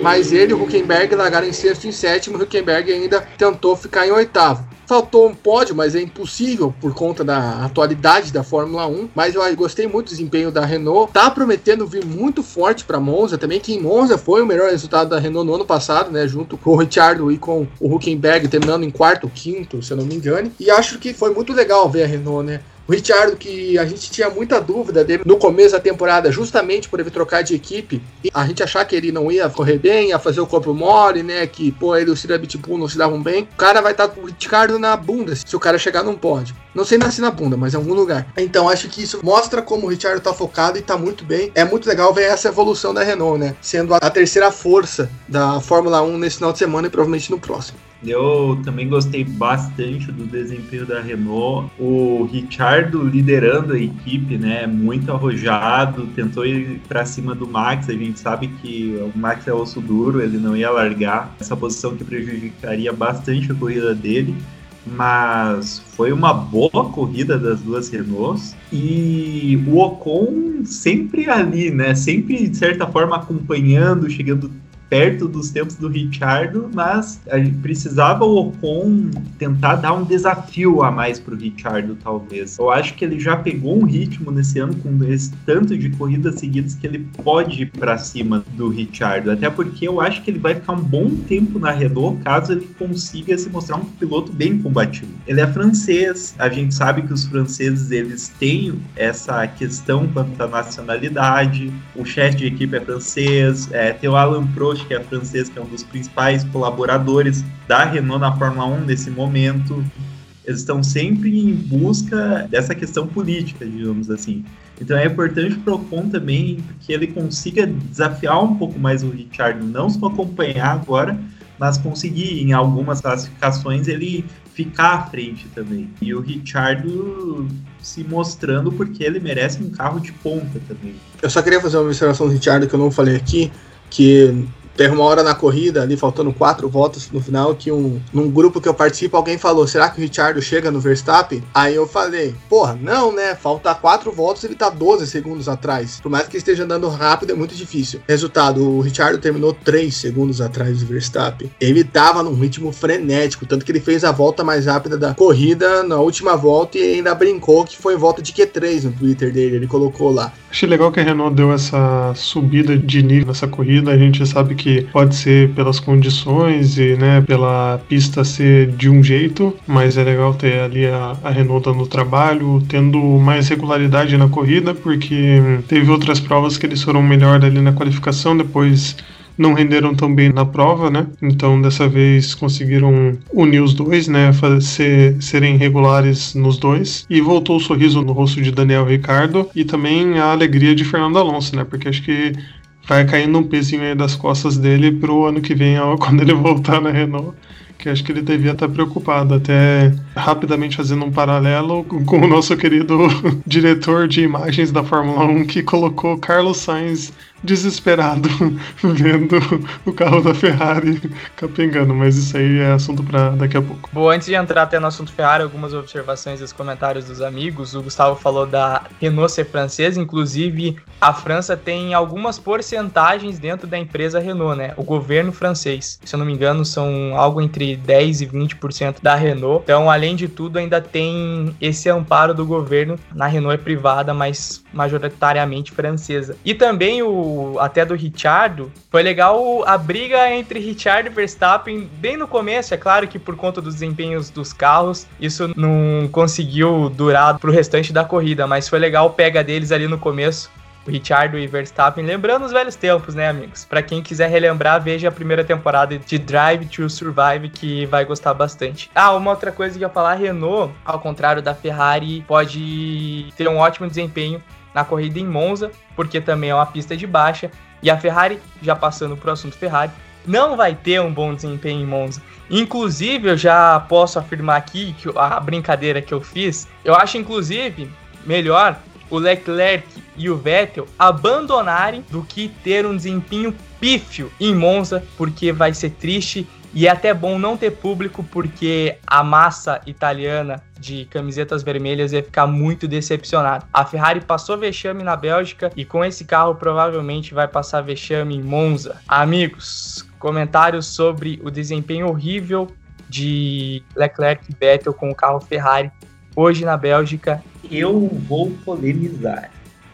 mas ele o Huckenberg largaram em sexto e em sétimo, o Huckenberg ainda tentou ficar em oitavo. Faltou um pódio, mas é impossível por conta da atualidade da Fórmula 1. Mas eu gostei muito do desempenho da Renault. Tá prometendo vir muito forte para Monza também, que em Monza foi o melhor resultado da Renault no ano passado, né? Junto com o Ricciardo e com o Huckenberg terminando em quarto quinto, se eu não me engano. E acho que foi muito legal ver a Renault, né? O Richard, que a gente tinha muita dúvida dele no começo da temporada, justamente por ele trocar de equipe, e a gente achar que ele não ia correr bem, ia fazer o corpo mole, né? Que, pô, ele e o Cira Bitbull não se davam bem. O cara vai estar com o Richard na bunda se o cara chegar num pódio. Não sei nascer na bunda, mas em algum lugar. Então acho que isso mostra como o Richard tá focado e tá muito bem. É muito legal ver essa evolução da Renault, né? Sendo a terceira força da Fórmula 1 nesse final de semana e provavelmente no próximo. Eu também gostei bastante do desempenho da Renault. O Richardo liderando a equipe, né? Muito arrojado, tentou ir para cima do Max. A gente sabe que o Max é osso duro, ele não ia largar essa posição que prejudicaria bastante a corrida dele. Mas foi uma boa corrida das duas Renaults e o Ocon sempre ali, né? Sempre de certa forma acompanhando, chegando perto dos tempos do Richardo, mas a gente precisava o Ocon tentar dar um desafio a mais para o Richardo, talvez. Eu acho que ele já pegou um ritmo nesse ano com esse tanto de corridas seguidas que ele pode ir para cima do Richardo, até porque eu acho que ele vai ficar um bom tempo na Renault caso ele consiga se mostrar um piloto bem combativo. Ele é francês, a gente sabe que os franceses eles têm essa questão quanto à nacionalidade, o chefe de equipe é francês, é, tem o Alan Prost que é francês, que é um dos principais colaboradores da Renault na Fórmula 1 nesse momento. Eles estão sempre em busca dessa questão política, digamos assim. Então é importante para o Ocon também que ele consiga desafiar um pouco mais o Richard, não só acompanhar agora, mas conseguir em algumas classificações ele ficar à frente também. E o Richard se mostrando porque ele merece um carro de ponta também. Eu só queria fazer uma observação do Richard que eu não falei aqui, que Teve uma hora na corrida, ali faltando quatro voltas no final, que um, num grupo que eu participo, alguém falou: será que o Richard chega no Verstappen? Aí eu falei: porra, não, né? Falta quatro voltas, ele tá 12 segundos atrás. Por mais que esteja andando rápido, é muito difícil. Resultado: o Richard terminou 3 segundos atrás do Verstappen. Ele tava num ritmo frenético, tanto que ele fez a volta mais rápida da corrida na última volta e ainda brincou que foi volta de Q3 no Twitter dele. Ele colocou lá. Achei legal que a Renault deu essa subida de nível nessa corrida. A gente sabe que pode ser pelas condições e né, pela pista ser de um jeito, mas é legal ter ali a, a Renault dando trabalho, tendo mais regularidade na corrida, porque teve outras provas que eles foram melhor ali na qualificação, depois não renderam tão bem na prova, né? Então dessa vez conseguiram unir os dois, né? Fazer, serem regulares nos dois. E voltou o sorriso no rosto de Daniel Ricardo e também a alegria de Fernando Alonso, né? Porque acho que vai caindo um pezinho aí das costas dele pro ano que vem, quando ele voltar na Renault que acho que ele devia estar preocupado, até rapidamente fazendo um paralelo com o nosso querido diretor de imagens da Fórmula 1 que colocou Carlos Sainz desesperado vendo o carro da Ferrari capengando, mas isso aí é assunto para daqui a pouco. Bom, antes de entrar até no assunto Ferrari, algumas observações dos comentários dos amigos. O Gustavo falou da Renault ser francesa, inclusive a França tem algumas porcentagens dentro da empresa Renault, né? O governo francês, se eu não me engano, são algo entre 10 e 20% da Renault. Então, além de tudo, ainda tem esse amparo do governo. Na Renault é privada, mas majoritariamente francesa. E também o até do Richardo, foi legal a briga entre Richard e Verstappen bem no começo. É claro que por conta dos desempenhos dos carros, isso não conseguiu durar pro restante da corrida, mas foi legal o pega deles ali no começo. O Richard e Verstappen, lembrando os velhos tempos, né, amigos? Para quem quiser relembrar, veja a primeira temporada de Drive to Survive, que vai gostar bastante. Ah, uma outra coisa que eu ia falar: Renault, ao contrário da Ferrari, pode ter um ótimo desempenho na corrida em Monza, porque também é uma pista de baixa. E a Ferrari, já passando para o assunto Ferrari, não vai ter um bom desempenho em Monza. Inclusive, eu já posso afirmar aqui que a brincadeira que eu fiz, eu acho inclusive melhor o Leclerc e o Vettel abandonarem do que ter um desempenho pífio em Monza, porque vai ser triste e é até bom não ter público, porque a massa italiana de camisetas vermelhas ia ficar muito decepcionada. A Ferrari passou vexame na Bélgica e com esse carro provavelmente vai passar vexame em Monza. Amigos, comentários sobre o desempenho horrível de Leclerc e Vettel com o carro Ferrari hoje na Bélgica. Eu vou polemizar.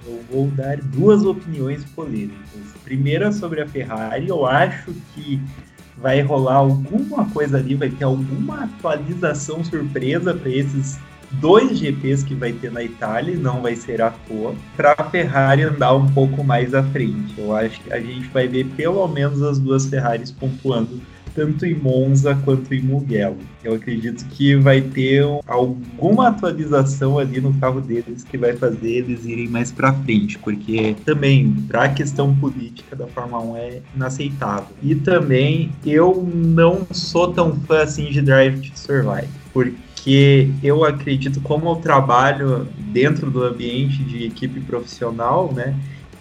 Eu vou dar duas opiniões polêmicas. Primeira sobre a Ferrari, eu acho que vai rolar alguma coisa ali, vai ter alguma atualização surpresa para esses dois GPs que vai ter na Itália, não vai ser à toa, para a Ferrari andar um pouco mais à frente. Eu acho que a gente vai ver pelo menos as duas Ferraris pontuando tanto em Monza quanto em Mugello. Eu acredito que vai ter alguma atualização ali no carro deles que vai fazer eles irem mais para frente, porque também para a questão política da Fórmula 1 é inaceitável. E também eu não sou tão fã assim de Drive to Survive, porque eu acredito como eu trabalho dentro do ambiente de equipe profissional, né?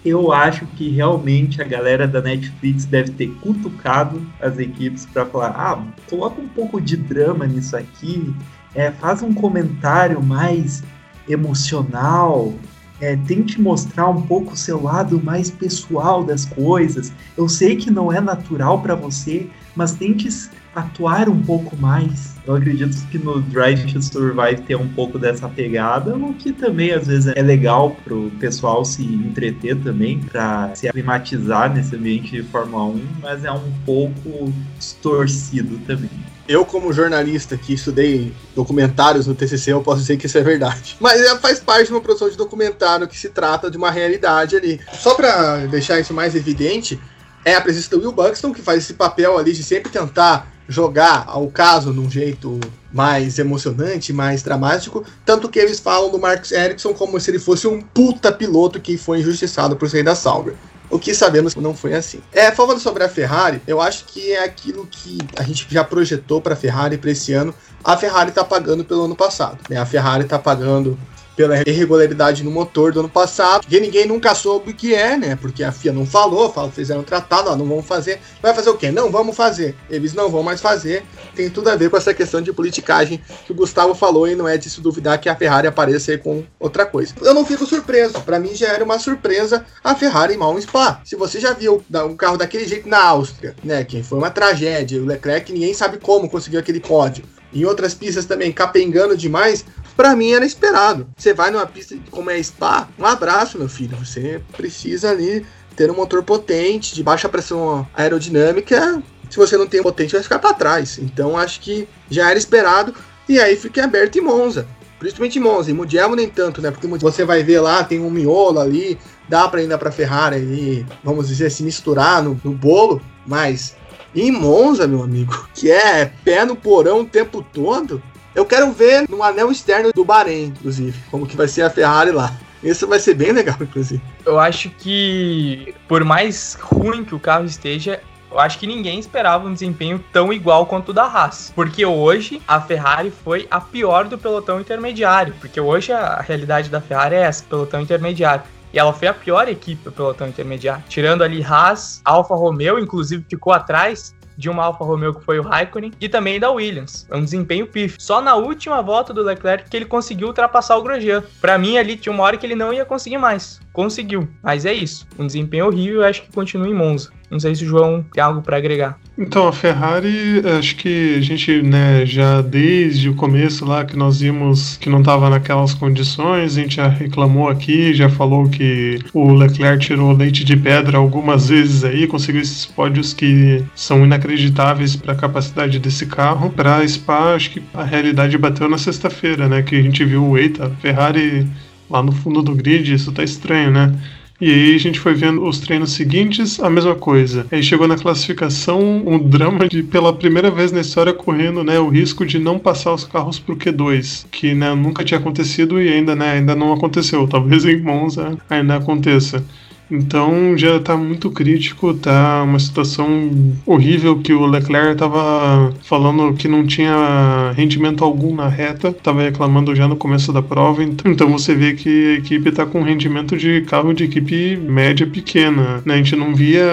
Eu acho que realmente a galera da Netflix deve ter cutucado as equipes para falar: ah, coloca um pouco de drama nisso aqui, é, faz um comentário mais emocional, é, tente mostrar um pouco o seu lado mais pessoal das coisas. Eu sei que não é natural para você, mas tente atuar um pouco mais. Eu acredito que no Drive to Survive tem um pouco dessa pegada, o que também às vezes é legal pro pessoal se entreter também, para se aclimatizar nesse ambiente de Fórmula 1, mas é um pouco distorcido também. Eu, como jornalista que estudei documentários no TCC, eu posso dizer que isso é verdade. Mas é, faz parte de uma produção de documentário que se trata de uma realidade ali. Só para deixar isso mais evidente, é a presença do Will Buxton, que faz esse papel ali de sempre tentar jogar ao caso num jeito mais emocionante, mais dramático, tanto que eles falam do Marcus Ericsson como se ele fosse um puta piloto que foi injustiçado por sair da Sauber. O que sabemos que não foi assim. É, falando sobre a Ferrari, eu acho que é aquilo que a gente já projetou para a Ferrari para esse ano. A Ferrari está pagando pelo ano passado. Né? A Ferrari está pagando pela irregularidade no motor do ano passado, que ninguém nunca soube o que é, né? Porque a FIA não falou, falou, fizeram um tratado, ó, não vão fazer. Vai fazer o quê? Não vamos fazer. Eles não vão mais fazer. Tem tudo a ver com essa questão de politicagem que o Gustavo falou e não é de se duvidar que a Ferrari apareça aí com outra coisa. Eu não fico surpreso. Para mim já era uma surpresa a Ferrari mal um Spa. Se você já viu um carro daquele jeito na Áustria, né? Que foi uma tragédia. O Leclerc ninguém sabe como conseguiu aquele pódio. Em outras pistas também capengando demais, para mim era esperado. Você vai numa pista como é Spa, um abraço, meu filho. Você precisa ali ter um motor potente, de baixa pressão aerodinâmica. Se você não tem potente, vai ficar para trás. Então acho que já era esperado. E aí fica aberto em Monza. Principalmente em Monza. Em Mugello nem tanto, né? Porque você vai ver lá, tem um miolo ali. Dá para ainda para Ferrari e, vamos dizer, se misturar no, no bolo. Mas em Monza, meu amigo, que é pé no porão o tempo todo, eu quero ver no anel externo do Bahrein, inclusive, como que vai ser a Ferrari lá. Isso vai ser bem legal, inclusive. Eu acho que, por mais ruim que o carro esteja, eu acho que ninguém esperava um desempenho tão igual quanto o da Haas. Porque hoje a Ferrari foi a pior do pelotão intermediário. Porque hoje a realidade da Ferrari é essa, pelotão intermediário. E ela foi a pior equipe do pelotão intermediário. Tirando ali Haas, Alfa Romeo, inclusive ficou atrás de uma Alfa Romeo que foi o Raikkonen e também da Williams. É um desempenho pif. Só na última volta do Leclerc que ele conseguiu ultrapassar o Grosjean. Para mim ali tinha uma hora que ele não ia conseguir mais. Conseguiu, mas é isso. Um desempenho horrível, acho que continua em Monza. Não sei se o João tem algo para agregar. Então, a Ferrari, acho que a gente, né, já desde o começo lá que nós vimos que não estava naquelas condições, a gente já reclamou aqui, já falou que o Leclerc tirou leite de pedra algumas vezes aí, conseguiu esses pódios que são inacreditáveis para a capacidade desse carro. Para Spa, acho que a realidade bateu na sexta-feira, né, que a gente viu o Eita, Ferrari lá no fundo do grid, isso tá estranho, né? E aí a gente foi vendo os treinos seguintes, a mesma coisa. Aí chegou na classificação um drama de pela primeira vez na história correndo, né, o risco de não passar os carros pro Q2, que né, nunca tinha acontecido e ainda, né, ainda não aconteceu. Talvez em Monza ainda aconteça. Então já tá muito crítico, tá uma situação horrível que o Leclerc tava falando que não tinha rendimento algum na reta, tava reclamando já no começo da prova. Então você vê que a equipe tá com rendimento de carro de equipe média pequena, né? A gente não via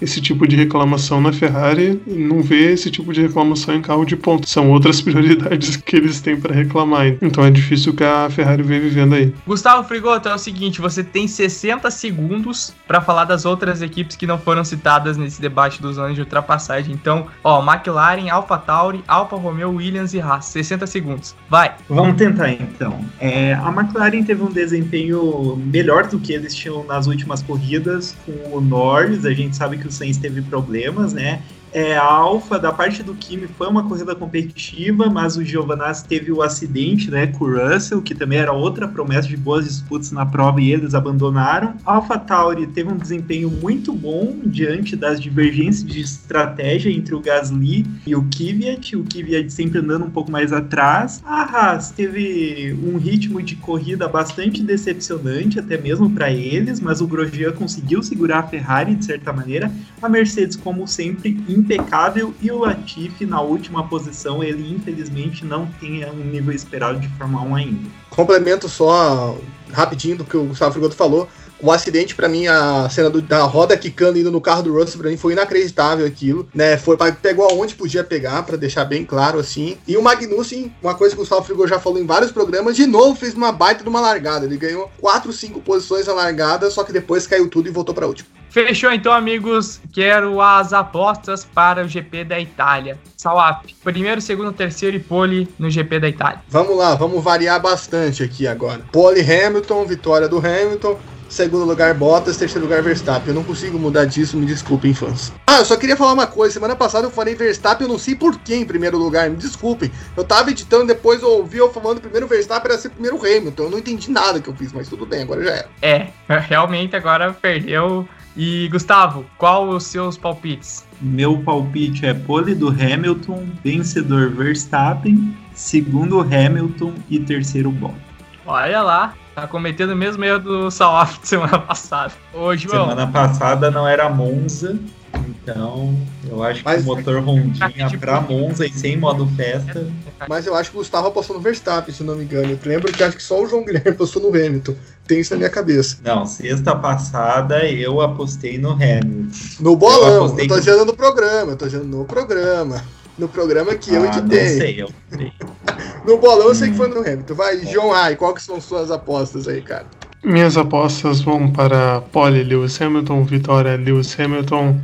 esse tipo de reclamação na Ferrari, não vê esse tipo de reclamação em carro de ponta. São outras prioridades que eles têm para reclamar. Então é difícil que a Ferrari vem vivendo aí. Gustavo Frigoto, é o seguinte, você tem 60 segundos para falar das outras equipes que não foram citadas nesse debate dos anos de ultrapassagem. Então, ó, McLaren, Alpha Tauri, Alfa Romeo, Williams e Haas. 60 segundos. Vai. Vamos tentar então. É, a McLaren teve um desempenho melhor do que eles tinham nas últimas corridas com o Norris. A gente sabe que o Sainz teve problemas, né? É, a Alfa, da parte do Kimi, foi uma corrida competitiva, mas o Giovanazzi teve o acidente né, com o Russell, que também era outra promessa de boas disputas na prova e eles abandonaram. A Alpha Tauri teve um desempenho muito bom diante das divergências de estratégia entre o Gasly e o Kvyat, o Kvyat sempre andando um pouco mais atrás. A Haas teve um ritmo de corrida bastante decepcionante, até mesmo para eles, mas o Grosjean conseguiu segurar a Ferrari de certa maneira. A Mercedes, como sempre, impecável e o Latifi na última posição, ele infelizmente não tem um nível esperado de Fórmula 1 ainda. Complemento só rapidinho do que o Gustavo Frigoto falou. O acidente, para mim, a cena do, da roda quicando indo no carro do Russell, pra mim foi inacreditável aquilo, né? Foi, pegou aonde podia pegar, para deixar bem claro assim. E o Magnussen, uma coisa que o Gustavo Frigoto já falou em vários programas, de novo fez uma baita de uma largada. Ele ganhou 4, 5 posições na largada, só que depois caiu tudo e voltou pra última. Fechou então, amigos. Quero as apostas para o GP da Itália. Salap, primeiro, segundo, terceiro e pole no GP da Itália. Vamos lá, vamos variar bastante aqui agora. Pole Hamilton, vitória do Hamilton. Segundo lugar, Bottas. Terceiro lugar, Verstappen. Eu não consigo mudar disso, me desculpem, fãs. Ah, eu só queria falar uma coisa. Semana passada eu falei Verstappen, eu não sei por que em primeiro lugar. Me desculpem. Eu tava editando, depois eu ouvi eu falando primeiro Verstappen era ser primeiro Hamilton. Eu não entendi nada que eu fiz, mas tudo bem, agora já era. É, realmente agora perdeu e Gustavo, qual os seus palpites? Meu palpite é pole do Hamilton, vencedor Verstappen, segundo Hamilton e terceiro Bottas. Olha lá, tá cometendo o mesmo erro do Salaf de semana passada. Ô, João. Semana passada não era Monza, então eu acho Mas, que o motor rondinha pra Monza e sem modo festa. Mas eu acho que o Gustavo apostou no Verstappen, se não me engano. Eu lembro que acho que só o João Guilherme apostou no Hamilton. Tem isso na minha cabeça. Não, sexta passada eu apostei no Hamilton. No bolão, eu, eu tô dizendo no programa, eu tô dizendo no programa. No programa que ah, eu editei. Não sei, eu sei. no bolão eu sei que foi no Hamilton. Vai, João Rai, qual que são suas apostas aí, cara? Minhas apostas vão para Pole Lewis Hamilton, vitória Lewis Hamilton,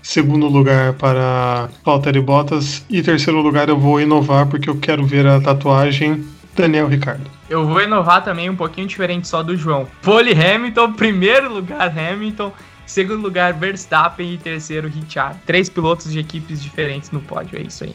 segundo lugar para Valtteri Bottas e terceiro lugar eu vou inovar porque eu quero ver a tatuagem Daniel Ricardo. Eu vou inovar também um pouquinho diferente só do João. Pole Hamilton, primeiro lugar Hamilton, segundo lugar Verstappen e terceiro Richard. Três pilotos de equipes diferentes no pódio, é isso aí.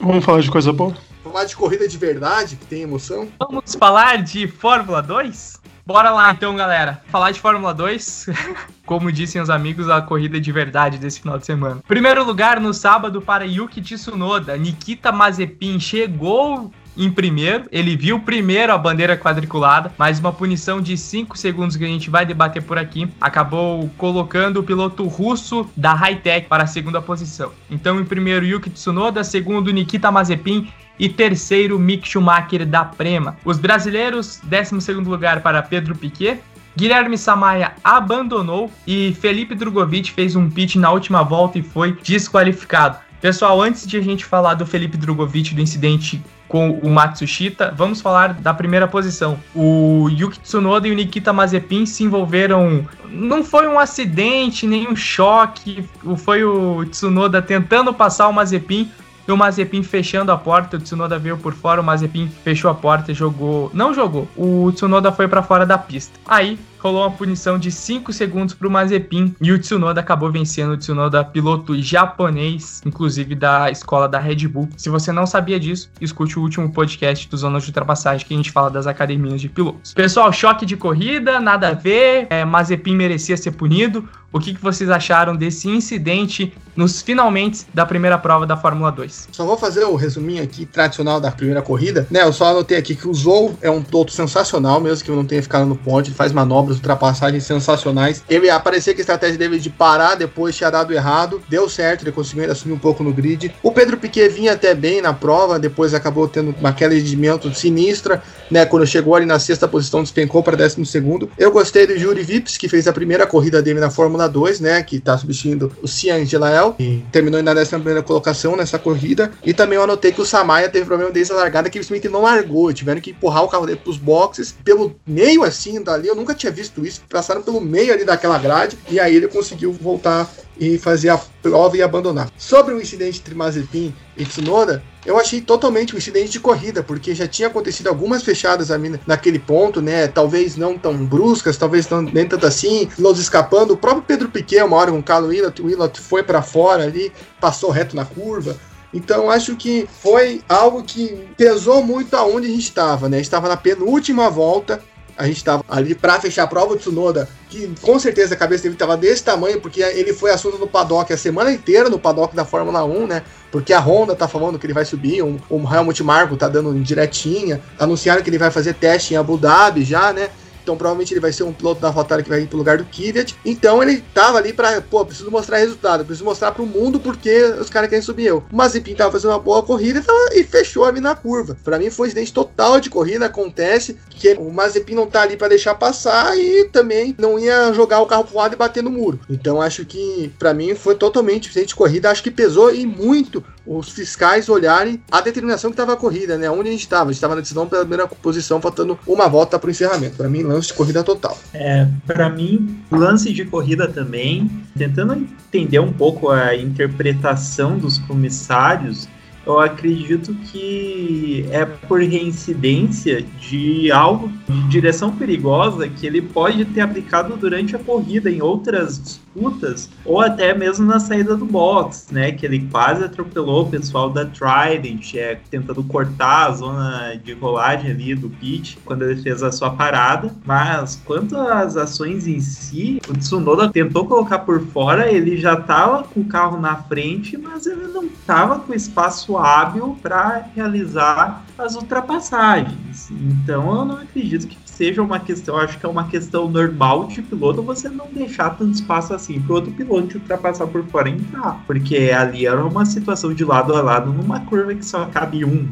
Vamos falar de coisa boa? Falar de corrida de verdade, que tem emoção? Vamos falar de Fórmula 2? Bora lá então, galera. Falar de Fórmula 2. Como dissem os amigos, a corrida de verdade desse final de semana. Primeiro lugar no sábado para Yuki Tsunoda. Nikita Mazepin chegou em primeiro. Ele viu primeiro a bandeira quadriculada, mas uma punição de 5 segundos que a gente vai debater por aqui acabou colocando o piloto russo da Hightech para a segunda posição. Então, em primeiro, Yuki Tsunoda, segundo, Nikita Mazepin e terceiro Mick Schumacher da Prema. Os brasileiros, 12 lugar para Pedro Piquet, Guilherme Samaia abandonou e Felipe Drogovic fez um pit na última volta e foi desqualificado. Pessoal, antes de a gente falar do Felipe Drogovic, do incidente com o Matsushita, vamos falar da primeira posição. O Yuki Tsunoda e o Nikita Mazepin se envolveram. Não foi um acidente, nem um choque. Foi o Tsunoda tentando passar o Mazepin e o Mazepin fechando a porta, o Tsunoda veio por fora, o Mazepin fechou a porta e jogou. Não jogou, o Tsunoda foi para fora da pista. Aí rolou uma punição de 5 segundos para o Mazepin e o Tsunoda acabou vencendo o Tsunoda, piloto japonês, inclusive da escola da Red Bull. Se você não sabia disso, escute o último podcast do Zona de Ultrapassagem que a gente fala das academias de pilotos. Pessoal, choque de corrida, nada a ver, é, Mazepin merecia ser punido. O que, que vocês acharam desse incidente nos finalmente da primeira prova da Fórmula 2? Só vou fazer o um resuminho aqui tradicional da primeira corrida. Né, eu só anotei aqui que o Zou é um piloto sensacional, mesmo que eu não tenha ficado no ponte, ele faz manobras ultrapassagens sensacionais. Ele aparecia que a estratégia dele de parar depois tinha dado errado, deu certo, ele conseguiu assumir um pouco no grid. O Pedro Piquet vinha até bem na prova, depois acabou tendo uma queda de rendimento sinistra, né? Quando chegou ali na sexta posição, despencou para décimo segundo. Eu gostei do Juri Vips, que fez a primeira corrida dele na Fórmula 2, né? Que tá substituindo o Cian Gelael, e terminou na décima primeira colocação nessa corrida. E também eu anotei que o Samaya teve problema desde a largada, que simplesmente não largou, tiveram que empurrar o carro dele pros boxes, pelo meio assim dali, eu nunca tinha visto isso, passaram pelo meio ali daquela grade e aí ele conseguiu voltar e fazer a prova e abandonar. Sobre o incidente entre Mazepin e Tsunoda, eu achei totalmente um incidente de corrida, porque já tinha acontecido algumas fechadas naquele ponto, né? Talvez não tão bruscas, talvez não, nem tanto assim, pilotos escapando. O próprio Pedro Piquet, uma hora com o Carlos Willott, o Willott foi para fora ali, passou reto na curva. Então acho que foi algo que pesou muito aonde a gente estava, né? Estava na penúltima volta, a gente estava ali para fechar a prova. O Tsunoda, que com certeza a cabeça dele estava desse tamanho, porque ele foi assunto no paddock a semana inteira no paddock da Fórmula 1, né? Porque a Honda tá falando que ele vai subir, o, o Helmut Marko tá dando direitinha, anunciaram que ele vai fazer teste em Abu Dhabi já, né? Então provavelmente ele vai ser um piloto da Rotária que vai ir pro lugar do Kvyat. Então ele tava ali para, pô, preciso mostrar resultado, preciso mostrar pro mundo porque os caras querem subir eu. O Mazepin tava fazendo uma boa corrida e, fechou ali na curva. Para mim foi um incidente total de corrida, acontece que o Mazepin não tá ali para deixar passar e também não ia jogar o carro pro lado e bater no muro. Então acho que para mim foi totalmente incidente de corrida, acho que pesou e muito os fiscais olharem a determinação que estava a corrida, né? Onde a gente estava. A gente estava na decisão pela primeira posição, faltando uma volta para o encerramento. Para mim, lance de corrida total. É, para mim, lance de corrida também. Tentando entender um pouco a interpretação dos comissários, eu acredito que é por reincidência de algo de direção perigosa que ele pode ter aplicado durante a corrida em outras disputas, ou até mesmo na saída do box, né? Que ele quase atropelou o pessoal da Trident, é, tentando cortar a zona de rolagem ali do pit quando ele fez a sua parada. Mas quanto às ações em si, o Tsunoda tentou colocar por fora, ele já estava com o carro na frente, mas ele não estava com espaço hábil para realizar as ultrapassagens. Então eu não acredito que seja uma questão, acho que é uma questão normal de piloto você não deixar tanto espaço assim para outro piloto ultrapassar por fora e entrar, porque ali era uma situação de lado a lado numa curva que só cabe um.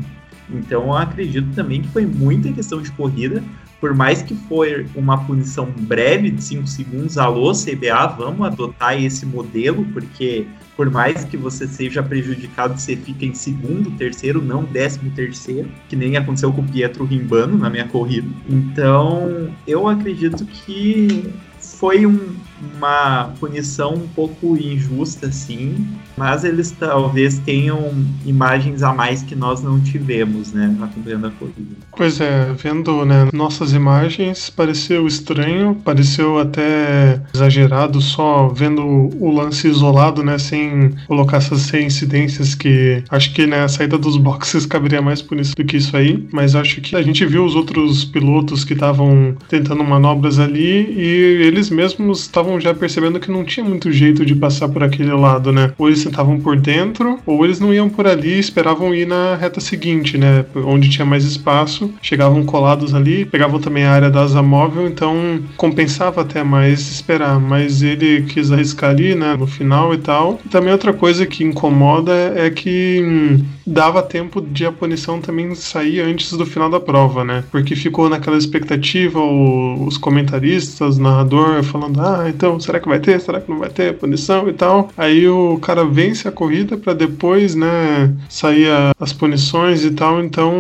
Então eu acredito também que foi muita questão de corrida, por mais que for uma punição breve de 5 segundos, alô CBA, vamos adotar esse modelo, porque por mais que você seja prejudicado, você fica em segundo, terceiro, não décimo terceiro, que nem aconteceu com o Pietro Rimbano na minha corrida. Então, eu acredito que foi um, uma punição um pouco injusta, sim, mas eles talvez tenham imagens a mais que nós não tivemos, né, acompanhando a corrida. Pois é, vendo né, nossas imagens, pareceu estranho, pareceu até exagerado só vendo o lance isolado, né, sem colocar essas reincidências que acho que né, a saída dos boxes caberia mais por isso do que isso aí, mas acho que a gente viu os outros pilotos que estavam tentando manobras ali e eles mesmos estavam já percebendo que não tinha muito jeito de passar por aquele lado, né? Estavam por dentro, ou eles não iam por ali esperavam ir na reta seguinte, né? Onde tinha mais espaço, chegavam colados ali, pegavam também a área da asa móvel, então compensava até mais esperar. Mas ele quis arriscar ali, né? No final e tal. E também outra coisa que incomoda é que hum, dava tempo de a punição também sair antes do final da prova, né? Porque ficou naquela expectativa, os comentaristas, o narrador falando, ah, então será que vai ter? Será que não vai ter punição e tal? Aí o cara vence a corrida para depois, né, sair a, as punições e tal, então,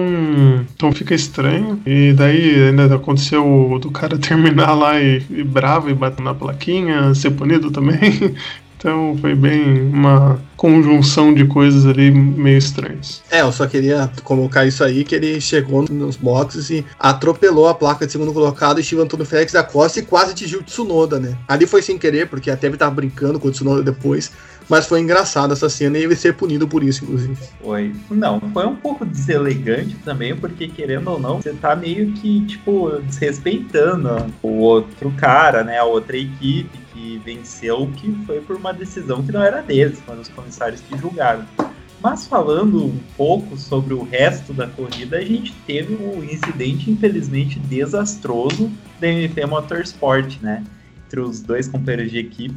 então fica estranho. E daí ainda aconteceu do cara terminar lá e, e bravo e bater na plaquinha, ser punido também. Então foi bem uma conjunção de coisas ali meio estranhas. É, eu só queria colocar isso aí, que ele chegou nos boxes e atropelou a placa de segundo colocado, Steve Antônio Félix da Costa e quase atingiu o Tsunoda, né? Ali foi sem querer, porque até ele tava brincando com o Tsunoda depois, mas foi engraçado essa cena e ele ser punido por isso, inclusive. Foi. Não, foi um pouco deselegante também, porque querendo ou não, você tá meio que, tipo, desrespeitando o outro cara, né? A outra equipe que venceu, que foi por uma decisão que não era deles, foram os comissários que julgaram. Mas falando um pouco sobre o resto da corrida, a gente teve um incidente infelizmente desastroso da MP Motorsport, né? Entre os dois companheiros de equipe.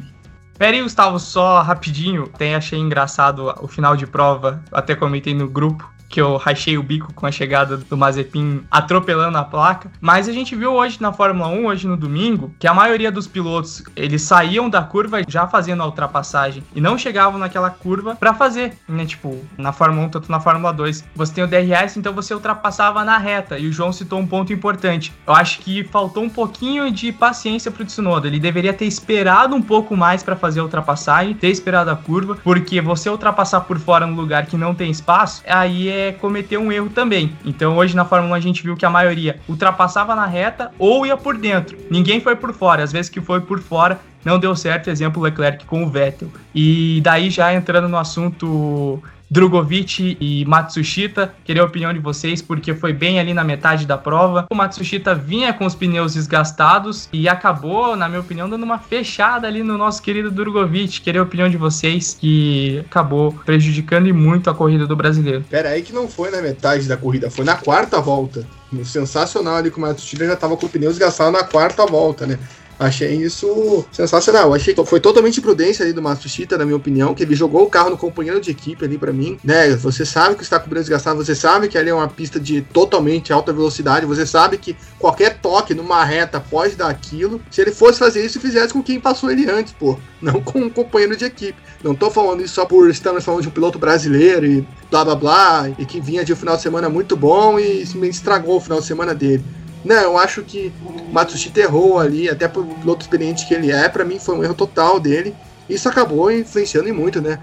Pera aí, Gustavo, só rapidinho. Tem achei engraçado o final de prova, até comentei no grupo que eu rachei o bico com a chegada do Mazepin atropelando a placa. Mas a gente viu hoje na Fórmula 1, hoje no domingo, que a maioria dos pilotos, eles saíam da curva já fazendo a ultrapassagem e não chegavam naquela curva para fazer, né? Tipo, na Fórmula 1, tanto na Fórmula 2. Você tem o DRS, então você ultrapassava na reta. E o João citou um ponto importante. Eu acho que faltou um pouquinho de paciência pro Tsunoda. Ele deveria ter esperado um pouco mais para fazer a ultrapassagem, ter esperado a curva, porque você ultrapassar por fora no lugar que não tem espaço, aí é cometer um erro também. Então hoje na Fórmula 1 a gente viu que a maioria ultrapassava na reta ou ia por dentro. Ninguém foi por fora. Às vezes que foi por fora não deu certo, exemplo Leclerc com o Vettel. E daí já entrando no assunto Drogovic e Matsushita. Queria a opinião de vocês, porque foi bem ali na metade da prova. O Matsushita vinha com os pneus desgastados e acabou, na minha opinião, dando uma fechada ali no nosso querido Drogovic. Queria a opinião de vocês, que acabou prejudicando e muito a corrida do brasileiro. Pera aí que não foi na metade da corrida, foi na quarta volta. Sensacional ali que o Matsushita já estava com o pneu desgastado na quarta volta, né? Achei isso sensacional. Achei que foi totalmente prudência ali do Matsushita, na minha opinião, que ele jogou o carro no companheiro de equipe ali para mim, né? Você sabe que está com o desgastado, você sabe que ali é uma pista de totalmente alta velocidade, você sabe que qualquer toque numa reta pode dar aquilo. Se ele fosse fazer isso, fizesse com quem passou ele antes, pô, não com um companheiro de equipe. Não tô falando isso só por estarmos falando de um piloto brasileiro e blá blá blá, e que vinha de um final de semana muito bom e simplesmente estragou o final de semana dele. Não, eu acho que o Matsushita errou ali, até por piloto experiente que ele é, para mim foi um erro total dele. Isso acabou influenciando muito, né?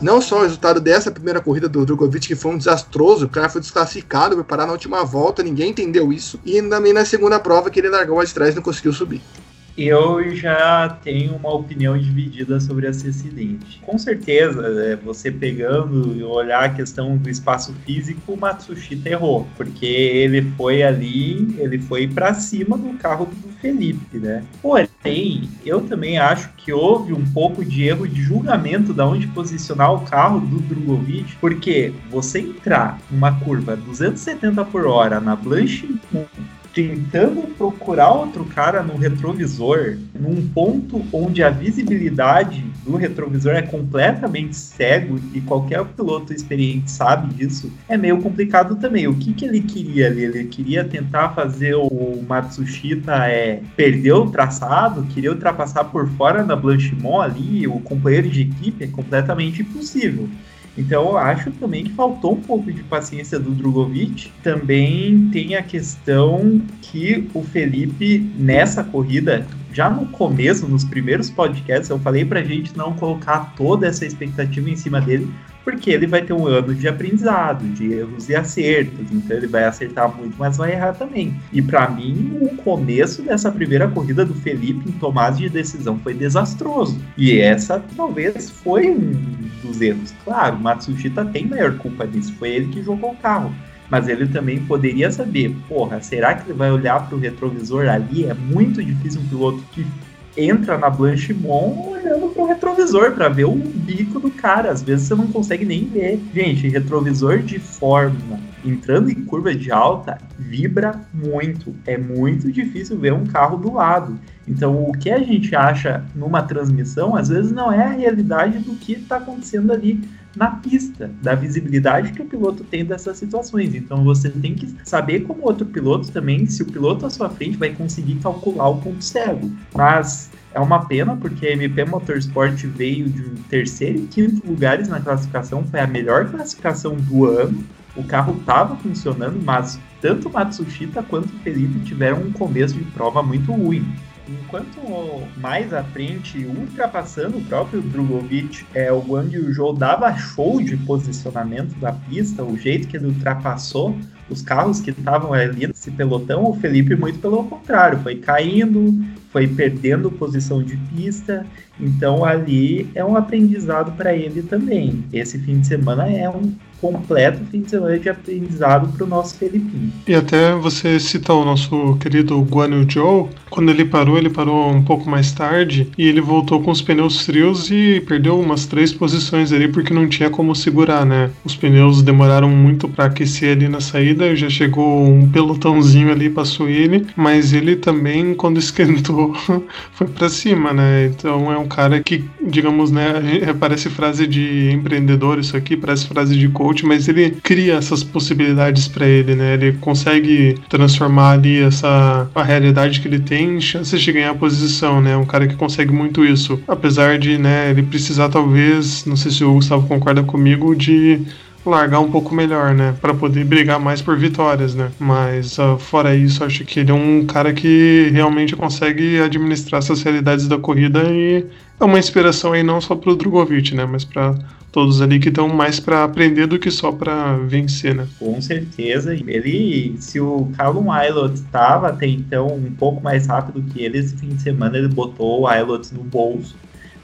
Não só o resultado dessa primeira corrida do Drogovic, que foi um desastroso, o cara foi desclassificado, foi parar na última volta, ninguém entendeu isso. E também na segunda prova que ele largou de trás e não conseguiu subir. Eu já tenho uma opinião dividida sobre esse acidente. Com certeza, é, você pegando e olhar a questão do espaço físico, o Matsushita errou, porque ele foi ali, ele foi para cima do carro do Felipe, né? Porém, eu também acho que houve um pouco de erro de julgamento da onde posicionar o carro do Drogovic, porque você entrar numa curva 270 por hora na Blanche tentando procurar outro cara no retrovisor, num ponto onde a visibilidade do retrovisor é completamente cego e qualquer piloto experiente sabe disso, é meio complicado também. O que, que ele queria ali? Ele queria tentar fazer o Matsushita é, perder o traçado, queria ultrapassar por fora na Blanchimont ali, o companheiro de equipe, é completamente impossível. Então eu acho também que faltou um pouco de paciência do Drogovic. Também tem a questão que o Felipe, nessa corrida, já no começo, nos primeiros podcasts, eu falei pra gente não colocar toda essa expectativa em cima dele, porque ele vai ter um ano de aprendizado, de erros e acertos, então ele vai acertar muito, mas vai errar também. E para mim, o começo dessa primeira corrida do Felipe em tomada de decisão foi desastroso. E essa talvez foi um dos erros. Claro, Matsushita tem maior culpa disso, foi ele que jogou o carro. Mas ele também poderia saber, porra, será que ele vai olhar para o retrovisor ali? É muito difícil um piloto que entra na Blanchimont olhando pro retrovisor para ver o bico do cara. Às vezes você não consegue nem ver. Gente, retrovisor de Fórmula entrando em curva de alta vibra muito. É muito difícil ver um carro do lado. Então, o que a gente acha numa transmissão, às vezes não é a realidade do que está acontecendo ali na pista, da visibilidade que o piloto tem dessas situações. Então você tem que saber como outro piloto também, se o piloto à sua frente vai conseguir calcular o ponto cego. Mas é uma pena porque a MP Motorsport veio de um terceiro e quinto lugares na classificação, foi a melhor classificação do ano. O carro estava funcionando, mas tanto Matsushita quanto Felipe tiveram um começo de prova muito ruim. Enquanto mais à frente, ultrapassando o próprio Drogovic, é, o Guang Yu dava show de posicionamento da pista, o jeito que ele ultrapassou os carros que estavam ali nesse pelotão, o Felipe muito pelo contrário, foi caindo, foi perdendo posição de pista, então ali é um aprendizado para ele também. Esse fim de semana é um completo fim de semana de aprendizado para o nosso Felipinho. E até você citou o nosso querido Guan Yu Zhou, quando ele parou, ele parou um pouco mais tarde e ele voltou com os pneus frios e perdeu umas três posições ali porque não tinha como segurar, né? Os pneus demoraram muito para aquecer ali na saída, já chegou um pelotãozinho ali, passou ele, mas ele também, quando esquentou, foi para cima, né? Então é um cara que, digamos, né, parece frase de empreendedor isso aqui, parece frase de coach, mas ele cria essas possibilidades para ele, né? Ele consegue transformar ali essa a realidade que ele tem em chances de ganhar posição, né? Um cara que consegue muito isso, apesar de, né, ele precisar talvez, não sei se o Gustavo concorda comigo, de largar um pouco melhor, né? Para poder brigar mais por vitórias, né? Mas uh, fora isso, acho que ele é um cara que realmente consegue administrar essas realidades da corrida e é uma inspiração aí não só para o Drogovic, né? Mas para todos ali que estão mais para aprender do que só para vencer, né? Com certeza. Ele, se o Callum Aylot estava até então um pouco mais rápido que ele, esse fim de semana ele botou o Aylot no bolso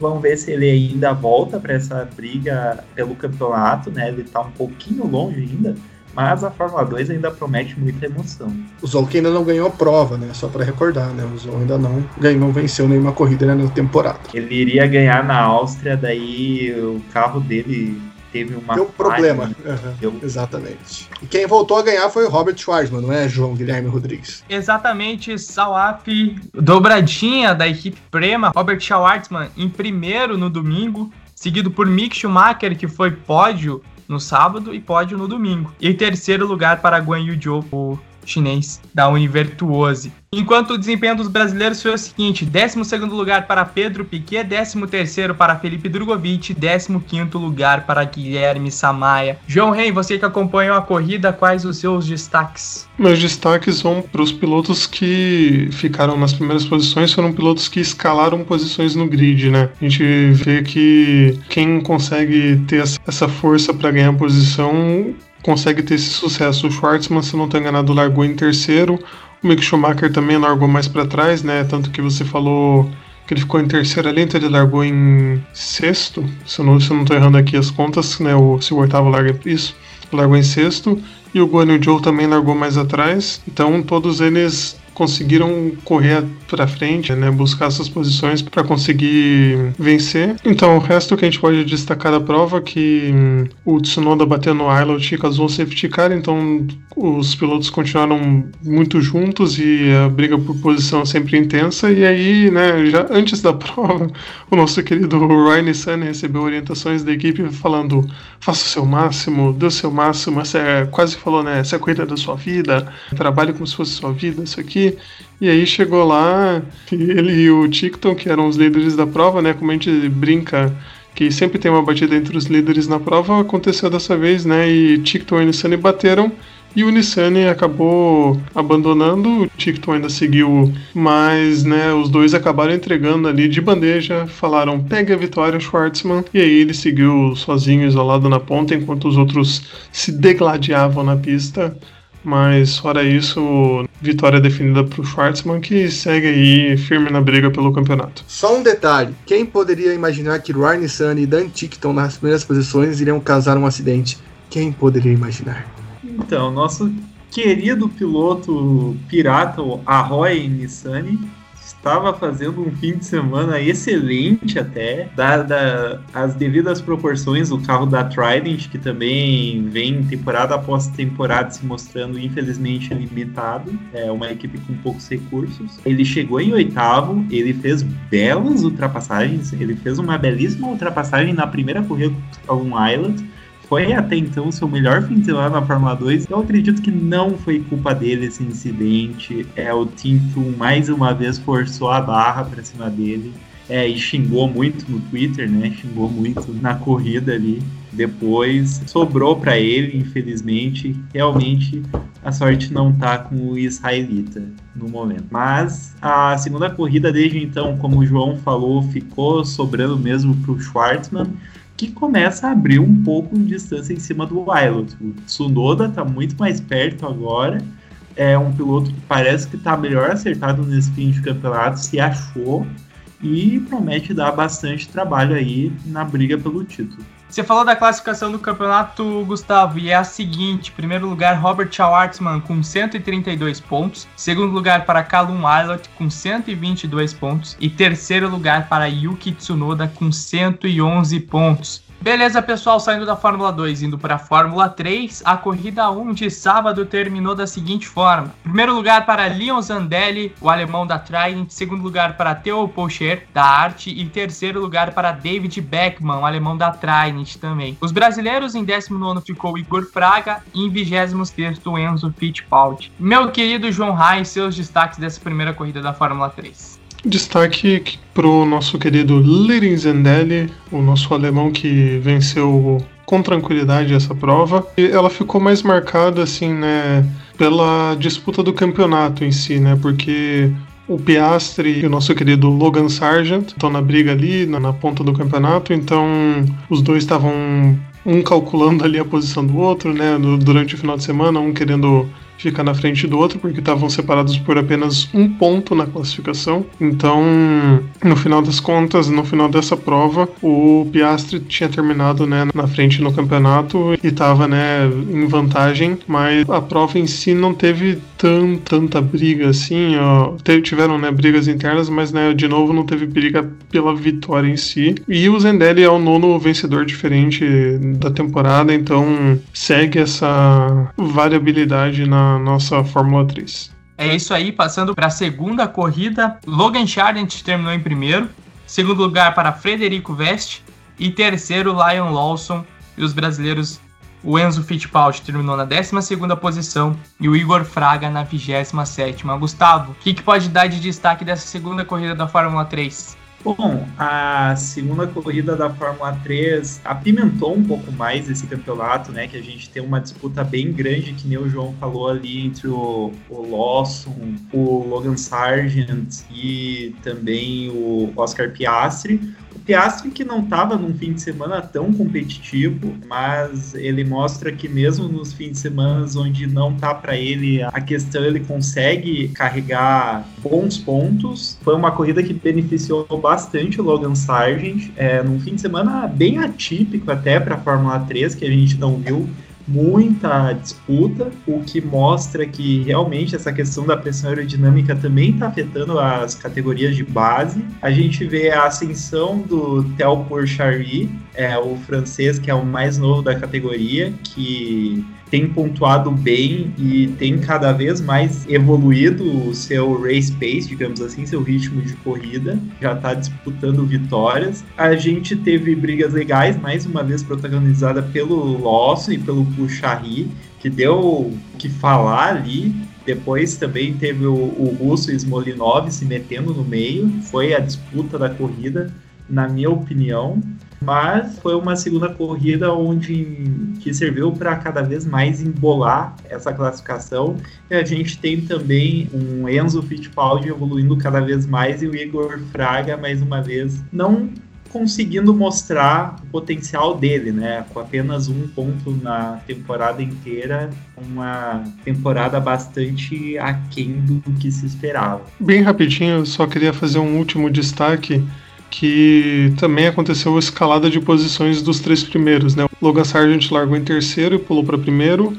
Vamos ver se ele ainda volta para essa briga pelo campeonato, né? Ele está um pouquinho longe ainda, mas a Fórmula 2 ainda promete muita emoção. O Zol que ainda não ganhou a prova, né? Só para recordar, né? O Zol ainda não ganhou, não venceu nenhuma corrida né, na temporada. Ele iria ganhar na Áustria, daí o carro dele teve uma. Deu problema. Uhum, Deu... Exatamente. E quem voltou a ganhar foi o Robert Schwarzman, não é, João Guilherme Rodrigues? Exatamente, Salaf, dobradinha da equipe Prema, Robert Schwarzman em primeiro no domingo, seguido por Mick Schumacher, que foi pódio no sábado e pódio no domingo. E em terceiro lugar para Guan Yu Zhou, o chinês da Univirtuose. Enquanto o desempenho dos brasileiros foi o seguinte: 12 lugar para Pedro Piquet, 13 para Felipe Drogovic, 15 lugar para Guilherme Samaia. João Rei, você que acompanhou a corrida, quais os seus destaques? Meus destaques vão para os pilotos que ficaram nas primeiras posições, foram pilotos que escalaram posições no grid, né? A gente vê que quem consegue ter essa força para ganhar posição consegue ter esse sucesso. O Schwartzman, se não estou enganado, largou em terceiro. O Mick Schumacher também largou mais para trás, né? Tanto que você falou que ele ficou em terceiro ali, então ele largou em sexto. Se eu não, se não errando aqui as contas, né? O, se o oitavo larga isso, largou em sexto. E o Guan Zhou também largou mais atrás. Então todos eles conseguiram correr para frente, né, buscar essas posições para conseguir vencer. Então, o resto que a gente pode destacar da prova é que hum, o Tsunoda bateu no Ailot e causou um safety car, então os pilotos continuaram muito juntos e a briga por posição é sempre intensa. E aí, né, já antes da prova, o nosso querido Ryan Sunny recebeu orientações da equipe falando: faça o seu máximo, dê o seu máximo. Essa é, quase falou, né? Essa é a coisa da sua vida, trabalhe como se fosse sua vida, isso aqui. E aí chegou lá, ele e o Ticton, que eram os líderes da prova, né? Como a gente brinca que sempre tem uma batida entre os líderes na prova, aconteceu dessa vez, né? E Ticton e Nissani bateram. E o Nissani acabou abandonando, o Ticton ainda seguiu, mas né, os dois acabaram entregando ali de bandeja, falaram pega a vitória Schwartzman, e aí ele seguiu sozinho, isolado na ponta, enquanto os outros se degladiavam na pista. Mas fora isso, vitória definida para o Schwartzman, que segue aí firme na briga pelo campeonato. Só um detalhe: quem poderia imaginar que Ryan Sunny e Dan Tickton nas primeiras posições iriam causar um acidente? Quem poderia imaginar? Então, nosso querido piloto pirata, o Arroy Nissani, estava fazendo um fim de semana excelente até, dada as devidas proporções do carro da Trident, que também vem temporada após temporada se mostrando infelizmente limitado, é uma equipe com poucos recursos. Ele chegou em oitavo, ele fez belas ultrapassagens, ele fez uma belíssima ultrapassagem na primeira corrida com Island, foi até então seu melhor fim de semana na Fórmula 2. Eu acredito que não foi culpa dele esse incidente. É o Team mais uma vez forçou a barra para cima dele. É, e xingou muito no Twitter, né? Xingou muito na corrida ali. Depois sobrou para ele, infelizmente. Realmente a sorte não tá com o israelita no momento. Mas a segunda corrida desde então, como o João falou, ficou sobrando mesmo para o Schwartzman que começa a abrir um pouco de distância em cima do Wilot. O Tsunoda está muito mais perto agora. É um piloto que parece que está melhor acertado nesse fim de campeonato, se achou e promete dar bastante trabalho aí na briga pelo título. Você falou da classificação do campeonato, Gustavo, e é a seguinte: primeiro lugar, Robert Schwartzman com 132 pontos. Segundo lugar para Callum Ilott com 122 pontos. E terceiro lugar para Yuki Tsunoda com 111 pontos. Beleza, pessoal, saindo da Fórmula 2 indo para a Fórmula 3, a corrida 1 de sábado terminou da seguinte forma: primeiro lugar para Leon Zandelli, o alemão da Trident, segundo lugar para Theo Pocher, da Arte, e terceiro lugar para David Beckman, o alemão da Trident também. Os brasileiros em 19 ficou Igor Fraga e em 26 Enzo Fittipaldi. Meu querido João Rai, seus destaques dessa primeira corrida da Fórmula 3. Destaque para o nosso querido Lirin Zendelli, o nosso alemão que venceu com tranquilidade essa prova. E ela ficou mais marcada assim, né, pela disputa do campeonato em si, né, porque o Piastri e o nosso querido Logan Sargent estão na briga ali, na, na ponta do campeonato, então os dois estavam um calculando ali a posição do outro, né, durante o final de semana, um querendo ficar na frente do outro, porque estavam separados por apenas um ponto na classificação. Então, no final das contas, no final dessa prova, o Piastri tinha terminado né, na frente no campeonato e estava né, em vantagem, mas a prova em si não teve tão, tanta briga assim. Ó. tiveram né, brigas internas, mas né, de novo não teve briga pela vitória em si. E o Zendelli é o nono vencedor diferente da temporada, então segue essa variabilidade na nossa Fórmula 3. É isso aí, passando para a segunda corrida, Logan Sargent terminou em primeiro, segundo lugar para Frederico Veste e terceiro Lion Lawson e os brasileiros o Enzo Fittipaldi terminou na 12 posição e o Igor Fraga na 27 Gustavo, o que, que pode dar de destaque dessa segunda corrida da Fórmula 3? Bom, a segunda corrida da Fórmula 3 apimentou um pouco mais esse campeonato, né? Que a gente tem uma disputa bem grande, que nem o João falou ali, entre o, o Lawson, o Logan Sargent e também o Oscar Piastri. Piastri que não estava num fim de semana tão competitivo, mas ele mostra que mesmo nos fins de semana onde não tá para ele a questão, ele consegue carregar bons pontos. Foi uma corrida que beneficiou bastante o Logan Sargent, é, num fim de semana bem atípico até para a Fórmula 3, que a gente não viu muita disputa, o que mostra que realmente essa questão da pressão aerodinâmica também está afetando as categorias de base. A gente vê a ascensão do Theo Pourchary, é, o francês que é o mais novo da categoria, que tem pontuado bem e tem cada vez mais evoluído o seu race pace, digamos assim, seu ritmo de corrida. Já está disputando vitórias. A gente teve brigas legais, mais uma vez protagonizada pelo Lawson e pelo Puchari, que deu o que falar ali. Depois também teve o, o russo Smolinov se metendo no meio. Foi a disputa da corrida, na minha opinião mas foi uma segunda corrida onde que serviu para cada vez mais embolar essa classificação. E a gente tem também um Enzo Fittipaldi evoluindo cada vez mais e o Igor Fraga mais uma vez não conseguindo mostrar o potencial dele, né? Com apenas um ponto na temporada inteira, uma temporada bastante aquém do que se esperava. Bem rapidinho, eu só queria fazer um último destaque que também aconteceu a escalada de posições dos três primeiros, né? O Logan Sargent largou em terceiro e pulou para primeiro,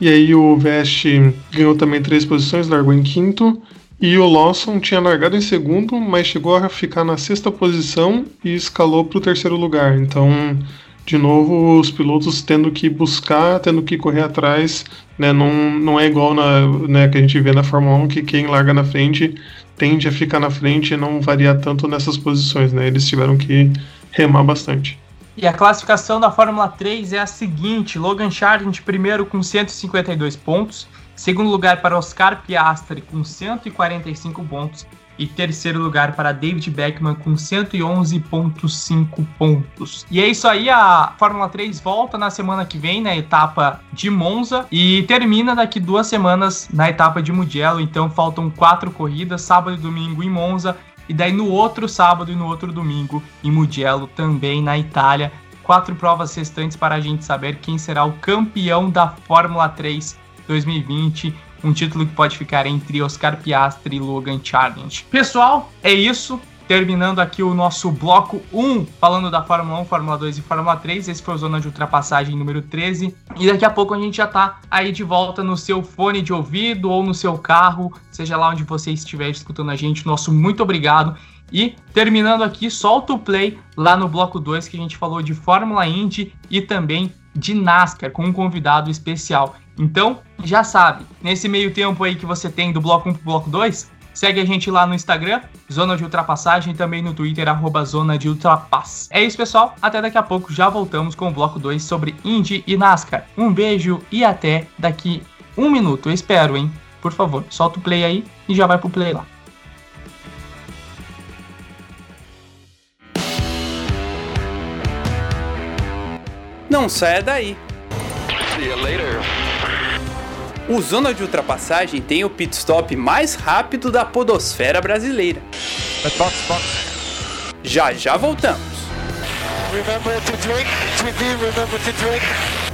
e aí o Vest ganhou também três posições, largou em quinto, e o Lawson tinha largado em segundo, mas chegou a ficar na sexta posição e escalou para o terceiro lugar. Então, de novo, os pilotos tendo que buscar, tendo que correr atrás, né? Não, não é igual na, né, que a gente vê na Fórmula 1 que quem larga na frente tende a ficar na frente e não varia tanto nessas posições, né? Eles tiveram que remar bastante. E a classificação da Fórmula 3 é a seguinte: Logan Sargent primeiro com 152 pontos, segundo lugar para Oscar Piastri com 145 pontos e terceiro lugar para David Beckman com 111.5 pontos. E é isso aí, a Fórmula 3 volta na semana que vem na etapa de Monza e termina daqui duas semanas na etapa de Mugello. Então faltam quatro corridas, sábado e domingo em Monza e daí no outro sábado e no outro domingo em Mugello também na Itália. Quatro provas restantes para a gente saber quem será o campeão da Fórmula 3 2020 um título que pode ficar entre Oscar Piastri e Logan Challenge. Pessoal, é isso. Terminando aqui o nosso bloco 1, falando da Fórmula 1, Fórmula 2 e Fórmula 3. Esse foi o Zona de Ultrapassagem número 13. E daqui a pouco a gente já tá aí de volta no seu fone de ouvido ou no seu carro, seja lá onde você estiver escutando a gente. Nosso muito obrigado E terminando aqui, solta o play lá no bloco 2 que a gente falou de Fórmula Indy e também de NASCAR com um convidado especial. Então, já sabe, nesse meio tempo aí que você tem do bloco 1 pro bloco 2, segue a gente lá no Instagram, Zona de Ultrapassagem, e também no Twitter, arroba Zona de Ultrapass. É isso, pessoal. Até daqui a pouco, já voltamos com o bloco 2 sobre Indy e NASCAR. Um beijo e até daqui um minuto. Eu espero, hein? Por favor, solta o play aí e já vai pro play lá. Não saia daí. See you later. O Zona de Ultrapassagem tem o pit stop mais rápido da podosfera brasileira. Já já voltamos. Remember to drink, to be, remember to drink.